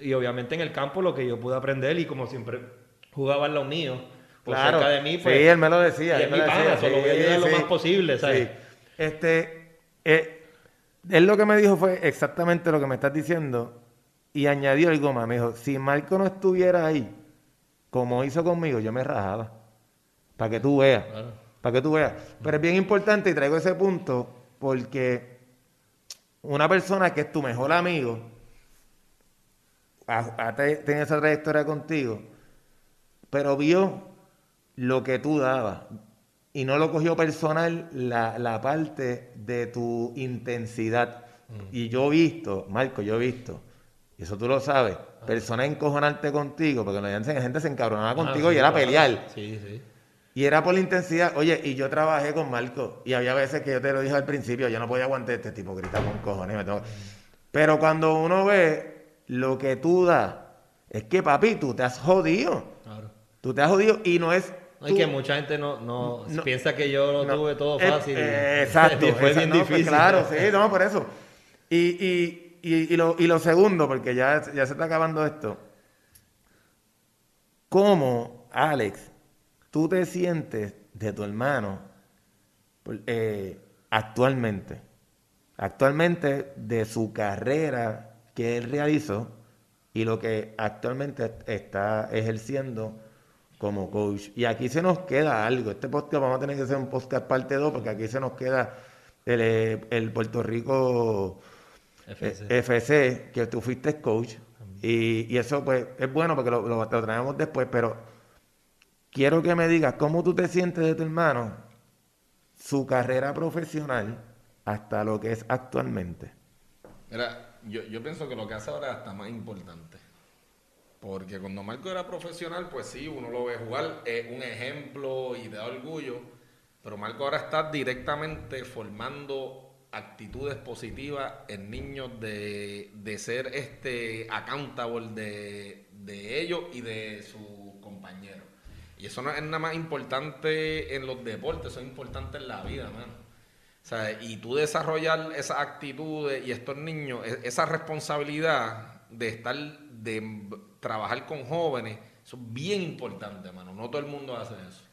[SPEAKER 2] Y obviamente en el campo lo que yo pude aprender y como siempre jugaba al lado mío, por
[SPEAKER 1] Claro.
[SPEAKER 2] cerca de mí, pues.
[SPEAKER 1] sí, él me lo decía.
[SPEAKER 2] y
[SPEAKER 1] él
[SPEAKER 2] es
[SPEAKER 1] me
[SPEAKER 2] mi
[SPEAKER 1] lo
[SPEAKER 2] pana,
[SPEAKER 1] decía,
[SPEAKER 2] so lo voy a ayudar lo más posible, ¿sabes?
[SPEAKER 1] Sí. Este, eh, él lo que me dijo fue exactamente lo que me estás diciendo y añadió algo más. Me dijo, si Marco no estuviera ahí, como hizo conmigo, yo me rajaba. Para que tú veas.
[SPEAKER 2] Claro.
[SPEAKER 1] Para que tú veas. Pero es bien importante y traigo ese punto porque una persona que es tu mejor amigo, tiene esa trayectoria contigo, pero vio lo que tú dabas y no lo cogió personal la, la parte de tu intensidad. Y yo he visto, Marco, yo he visto, y eso tú lo sabes, personas encojonarte contigo, porque la gente se encabronaba contigo
[SPEAKER 2] Ah,
[SPEAKER 1] y
[SPEAKER 2] sí,
[SPEAKER 1] era
[SPEAKER 2] claro.
[SPEAKER 1] pelear.
[SPEAKER 2] Sí, sí.
[SPEAKER 1] Y era por la intensidad. Oye, y yo trabajé con Marco. Y había veces que yo te lo dije al principio, yo no podía aguantar este tipo grita con cojones. me tengo- Pero cuando uno ve lo que tú das, es que papi, tú te has jodido.
[SPEAKER 2] Claro.
[SPEAKER 1] Tú te has jodido y no es. Tú-
[SPEAKER 2] que mucha gente no, no,
[SPEAKER 1] No.
[SPEAKER 2] piensa que yo lo
[SPEAKER 1] no,
[SPEAKER 2] tuve todo
[SPEAKER 1] eh,
[SPEAKER 2] fácil.
[SPEAKER 1] eh, exacto.
[SPEAKER 2] Y fue bien
[SPEAKER 1] no, pues
[SPEAKER 2] difícil.
[SPEAKER 1] claro, sí, no, por eso. Y, y, y, y lo, y lo segundo, porque ya, ya se está acabando esto. ¿Cómo, Alex, tú te sientes de tu hermano por- eh, actualmente? Actualmente de su carrera que él realizó y lo que actualmente está ejerciendo como coach. Y aquí se nos queda algo. Este podcast vamos a tener que hacer un podcast parte 2 porque aquí se nos queda el, el Puerto Rico
[SPEAKER 2] FC.
[SPEAKER 1] eh, FC, que tú fuiste coach. Y, y eso pues es bueno porque lo, lo, lo traemos después, pero quiero que me digas cómo tú te sientes de tu hermano, su carrera profesional hasta lo que es actualmente.
[SPEAKER 3] Mira, yo, yo pienso que lo que hace ahora es hasta más importante. Porque cuando Marco era profesional, pues sí, uno lo ve jugar, es un ejemplo y da orgullo. Pero Marco ahora está directamente formando actitudes positivas en niños de, de ser este accountable de, de ellos y de sus compañeros. Y eso no es nada más importante en los deportes, eso es importante en la vida, mano. O sea, y tú desarrollar esas actitudes y estos niños, e- esa responsabilidad de estar, de trabajar con jóvenes, eso es bien importante, mano. No todo el mundo hace eso.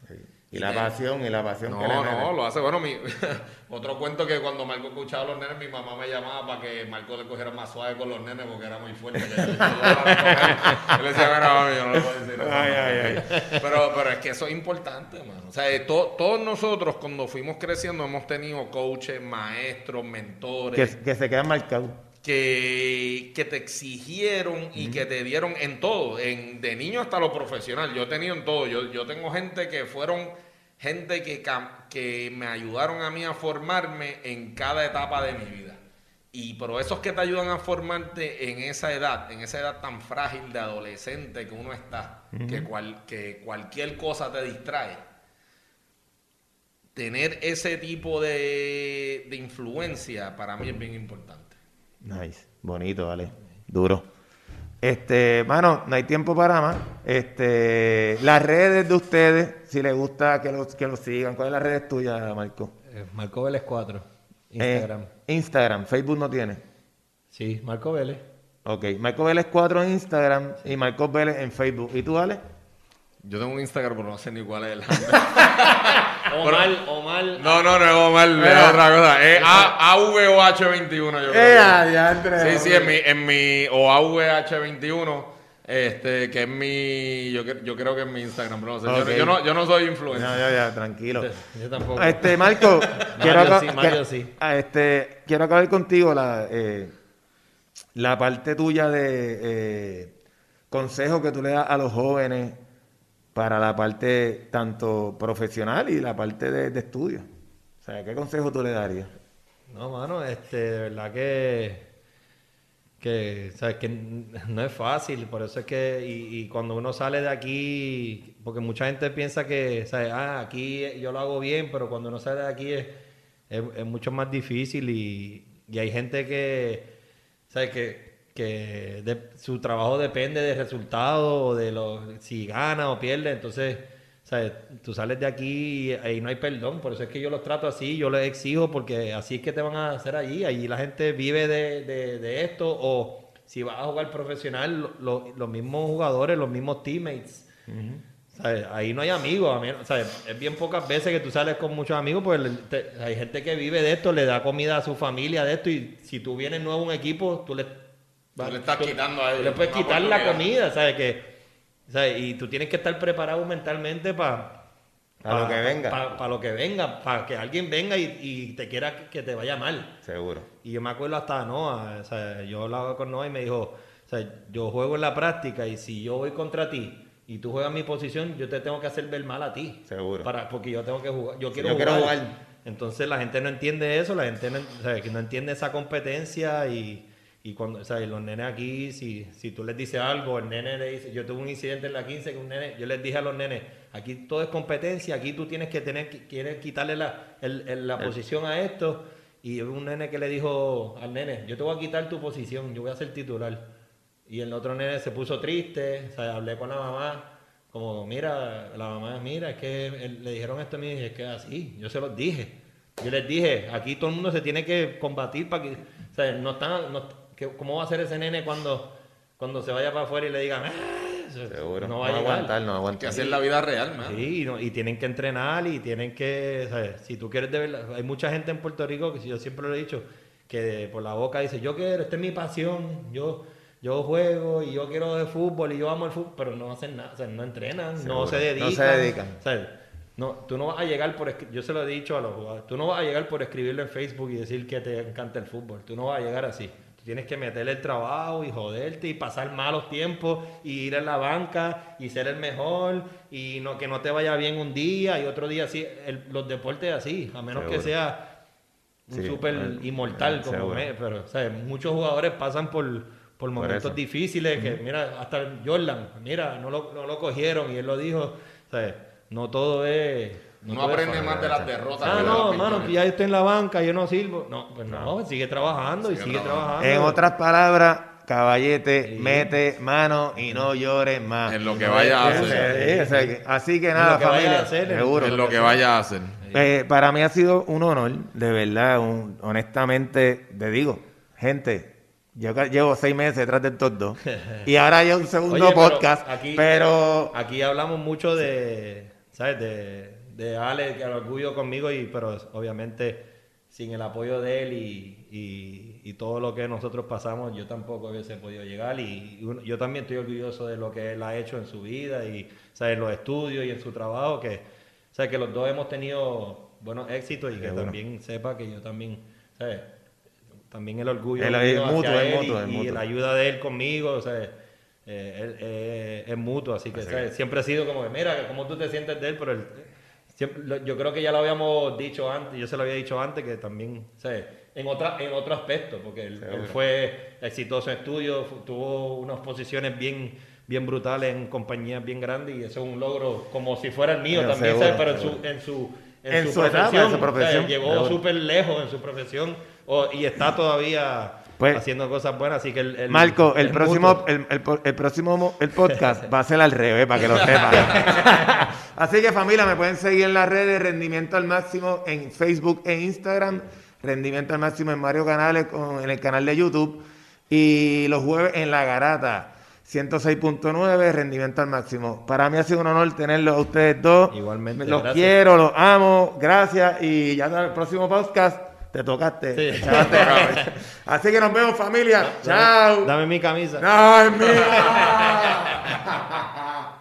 [SPEAKER 1] Y la pasión, y la pasión
[SPEAKER 3] No,
[SPEAKER 1] que le
[SPEAKER 3] no,
[SPEAKER 1] mete.
[SPEAKER 3] lo hace. Bueno, mi, otro cuento que cuando Marco escuchaba a los nenes, mi mamá me llamaba para que Marco le cogiera más suave con los nenes porque era muy fuerte. que yo- le decía, mami, yo no le puedo decir eso.
[SPEAKER 1] Ay, ay,
[SPEAKER 3] Pero, pero es que eso es importante, mano. O sea, eh, to- todos nosotros cuando fuimos creciendo hemos tenido coaches, maestros, mentores
[SPEAKER 1] Que, que se quedan marcados.
[SPEAKER 3] Que, que te exigieron y que te dieron en todo, en, de niño hasta lo profesional. Yo he tenido en todo. Yo, yo tengo gente que fueron gente que, me ayudaron a mí a formarme en cada etapa de mi vida. Y pero esos que te ayudan a formarte en esa edad, en esa edad tan frágil de adolescente que uno está, que, cual, que cualquier cosa te distrae tener ese tipo de, de influencia para mí es bien importante.
[SPEAKER 1] Nice, bonito, vale. Duro. Este, mano, no hay tiempo para más. Este, las redes de ustedes, si les gusta que los, que los sigan. ¿Cuáles son las redes tuyas, Marco?
[SPEAKER 2] Eh, Marco Vélez 4.
[SPEAKER 1] Eh,
[SPEAKER 2] Instagram.
[SPEAKER 1] Instagram, Facebook no tiene.
[SPEAKER 2] Sí, Marco Vélez.
[SPEAKER 1] Ok, Marco Vélez 4 en Instagram y Marco Vélez en Facebook. ¿Y tú, Ale?
[SPEAKER 3] Yo tengo un Instagram, pero no sé ni cuál es el
[SPEAKER 2] Omar, Omar.
[SPEAKER 3] No, no, no es Omar, es otra cosa. Es A- AVOH21, yo creo.
[SPEAKER 1] ¡Eh!
[SPEAKER 3] Sí, sí, en mi, en mi, o AVH21, este, que es mi, yo, cre- yo creo que es mi Instagram, pero no sé. Yo no-
[SPEAKER 1] Ok.
[SPEAKER 3] Yo, no, yo no soy influencer.
[SPEAKER 1] Ya, ya, ya, tranquilo.
[SPEAKER 2] Yo tampoco.
[SPEAKER 1] Este, Marco, quiero, aca-
[SPEAKER 2] sí, Mario
[SPEAKER 1] que-
[SPEAKER 2] sí.
[SPEAKER 1] ah, este, quiero acabar contigo la, eh, la parte tuya de eh, consejo que tú le das a los jóvenes para la parte tanto profesional y la parte de, de estudio. O ¿qué consejo tú le darías?
[SPEAKER 2] No, mano, este, de verdad que, que, sabes que no es fácil, por eso es que, y, y cuando uno sale de aquí, porque mucha gente piensa que, sabes, ah, aquí yo lo hago bien, pero cuando uno sale de aquí es, es, es mucho más difícil y, y hay gente que, sabes que, que de- su trabajo depende del resultado o de lo, si gana o pierde, entonces, ¿sabes? Tú sales de aquí y ahí no hay perdón, por eso es que yo los trato así, yo les exijo porque así es que te van a hacer allí, allí la gente vive de, de- de esto o si vas a jugar profesional, lo- lo- los mismos jugadores, los mismos teammates. ¿sabes? Ahí no hay amigos, es bien pocas veces que tú sales con muchos amigos, pues te- hay gente que vive de esto, le da comida a su familia de esto y si tú vienes nuevo a un equipo, tú le,
[SPEAKER 3] Tú le estás quitando a
[SPEAKER 2] tú
[SPEAKER 3] ellos
[SPEAKER 2] le puedes quitar la comida, ¿sabes? Que, ¿sabes? Y tú tienes que estar preparado mentalmente para
[SPEAKER 1] A lo que venga.
[SPEAKER 2] Para lo que venga, para que alguien venga y, y te quiera que te vaya mal.
[SPEAKER 1] Seguro.
[SPEAKER 2] Y yo me acuerdo hasta Noah, o sea, yo hablaba con Noah y me dijo, o sea, yo juego en la práctica y si yo voy contra ti y tú juegas mi posición, yo te tengo que hacer ver mal a ti.
[SPEAKER 1] Seguro.
[SPEAKER 2] Para, porque yo tengo que jugar, yo quiero
[SPEAKER 1] yo
[SPEAKER 2] jugar.
[SPEAKER 1] quiero jugar.
[SPEAKER 2] Entonces la gente no entiende eso, la gente no, o sea, que no entiende esa competencia y, y cuando, o sea, y los nenes aquí, si, si tú les dices algo, el nene le dice, yo tuve un incidente en la 15 que un nene, yo les dije a los nenes, aquí todo es competencia, aquí tú tienes que tener, quieres quitarle la, el- el- la posición a esto. Y un nene que le dijo al nene, yo te voy a quitar tu posición, yo voy a ser titular. Y el otro nene se puso triste, o sea, hablé con la mamá, como, mira, la mamá, mira, es que le dijeron esto a mí, es que así, yo se los dije. Yo les dije, aquí todo el mundo se tiene que combatir para que, o sea, no están, no- ¿cómo va a ser ese nene cuando, cuando se vaya para afuera y le digan, "Ah",
[SPEAKER 1] Seguro.
[SPEAKER 2] no va a llegar.
[SPEAKER 1] aguantar, no
[SPEAKER 3] Hay que
[SPEAKER 1] aguantar.
[SPEAKER 3] hacer la vida real, man.
[SPEAKER 2] Sí, y, no- y tienen que entrenar y tienen que, ¿sabes? si tú quieres de verdad, hay mucha gente en Puerto Rico que yo siempre lo he dicho, que por la boca dice, yo quiero, esta es mi pasión, yo, yo juego y yo quiero de fútbol y yo amo el fútbol, pero no hacen nada, o sea, no entrenan,
[SPEAKER 1] Seguro.
[SPEAKER 2] no se dedican.
[SPEAKER 1] No se dedican.
[SPEAKER 2] ¿sabes? No, tú no vas a llegar por, yo se lo he dicho a los jugadores, tú no vas a llegar por escribirlo en Facebook y decir que te encanta el fútbol, tú no vas a llegar así. Tienes que meterle el trabajo y joderte y pasar malos tiempos y ir a la banca y ser el mejor y no que no te vaya bien un día y otro día así. El- los deportes así, a menos que sea un
[SPEAKER 1] Sí,
[SPEAKER 2] super
[SPEAKER 1] bueno,
[SPEAKER 2] inmortal como
[SPEAKER 1] seguro.
[SPEAKER 2] me, pero ¿sabes? muchos jugadores pasan por, por momentos difíciles que mira hasta Jordan mira no lo, no lo cogieron y él lo dijo ¿sabes? no todo es
[SPEAKER 3] No,
[SPEAKER 2] es
[SPEAKER 3] aprende más de las derrotas.
[SPEAKER 2] Ah,
[SPEAKER 3] que de
[SPEAKER 2] no, hermano,
[SPEAKER 3] victorias.
[SPEAKER 2] ya estoy en la banca, yo no sirvo. No, pues no, sigue trabajando y
[SPEAKER 3] Sigue trabajando.
[SPEAKER 2] trabajando.
[SPEAKER 1] En otras palabras, caballete,
[SPEAKER 2] Sí.
[SPEAKER 1] mete mano y no llores más.
[SPEAKER 3] En lo que vaya a hacer.
[SPEAKER 1] sí, que- así que
[SPEAKER 2] En
[SPEAKER 1] nada,
[SPEAKER 2] lo que
[SPEAKER 1] familia.
[SPEAKER 2] hacer, en-
[SPEAKER 1] seguro.
[SPEAKER 3] En lo que vaya a hacer.
[SPEAKER 1] Eh, para mí ha sido un honor, de verdad, un- honestamente, te digo, gente, yo llevo seis meses detrás del top 2 y ahora hay un segundo
[SPEAKER 2] Oye, pero
[SPEAKER 1] podcast,
[SPEAKER 2] aquí-
[SPEAKER 1] pero
[SPEAKER 2] Aquí hablamos mucho de, ¿sabes? De, de Ale, que el orgullo conmigo, y, pero obviamente sin el apoyo de él y, y- y todo lo que nosotros pasamos, yo tampoco hubiese podido llegar. Y, yo también estoy orgulloso de lo que él ha hecho en su vida y, ¿sabes? En los estudios y en su trabajo, que, ¿sabes? Que los dos hemos tenido buenos éxitos y que también sepa que yo también, ¿sabes? También el orgullo
[SPEAKER 1] El-
[SPEAKER 2] hacia
[SPEAKER 1] mutuo, es
[SPEAKER 2] él
[SPEAKER 1] mutuo,
[SPEAKER 2] y-
[SPEAKER 1] mutuo.
[SPEAKER 2] la ayuda de él conmigo, o sea, eh, él, eh, es mutuo, así que, siempre ha sido como que, mira, ¿cómo tú te sientes de él? Pero él- siempre- lo- yo creo que ya lo habíamos dicho antes, yo se lo había dicho antes, que también, ¿sabes? En, otra, en otro aspecto, porque él, él fue exitoso en estudios, tuvo unas posiciones bien bien brutales en compañías bien grandes y eso es un logro como si fuera el mío también,
[SPEAKER 1] seguro,
[SPEAKER 2] ¿sabes? Pero en su, en su,
[SPEAKER 1] En su etapa, en su
[SPEAKER 2] ¿sabes?
[SPEAKER 1] profesión,
[SPEAKER 2] Llegó súper lejos en su profesión o- y está todavía
[SPEAKER 1] Pues,
[SPEAKER 2] haciendo cosas buenas, así que el, el-
[SPEAKER 1] Marco, el
[SPEAKER 2] el
[SPEAKER 1] próximo, el, el próximo mo- el podcast va a ser al revés, para que lo sepan. Así que familia, me pueden seguir en las redes Rendimiento al Máximo en Facebook e Instagram, Rendimiento al Máximo en Mario Canales, con- en el canal de YouTube, y los jueves en La Garata, 106.9, Rendimiento al Máximo. Para mí ha sido un honor tenerlos a ustedes dos.
[SPEAKER 2] Igualmente,
[SPEAKER 1] Los
[SPEAKER 2] gracias.
[SPEAKER 1] quiero, los amo, gracias, y ya en el próximo podcast te tocaste.
[SPEAKER 2] Sí.
[SPEAKER 1] Así que nos vemos familia. Chao.
[SPEAKER 2] Dame mi camisa.
[SPEAKER 1] No, es mía.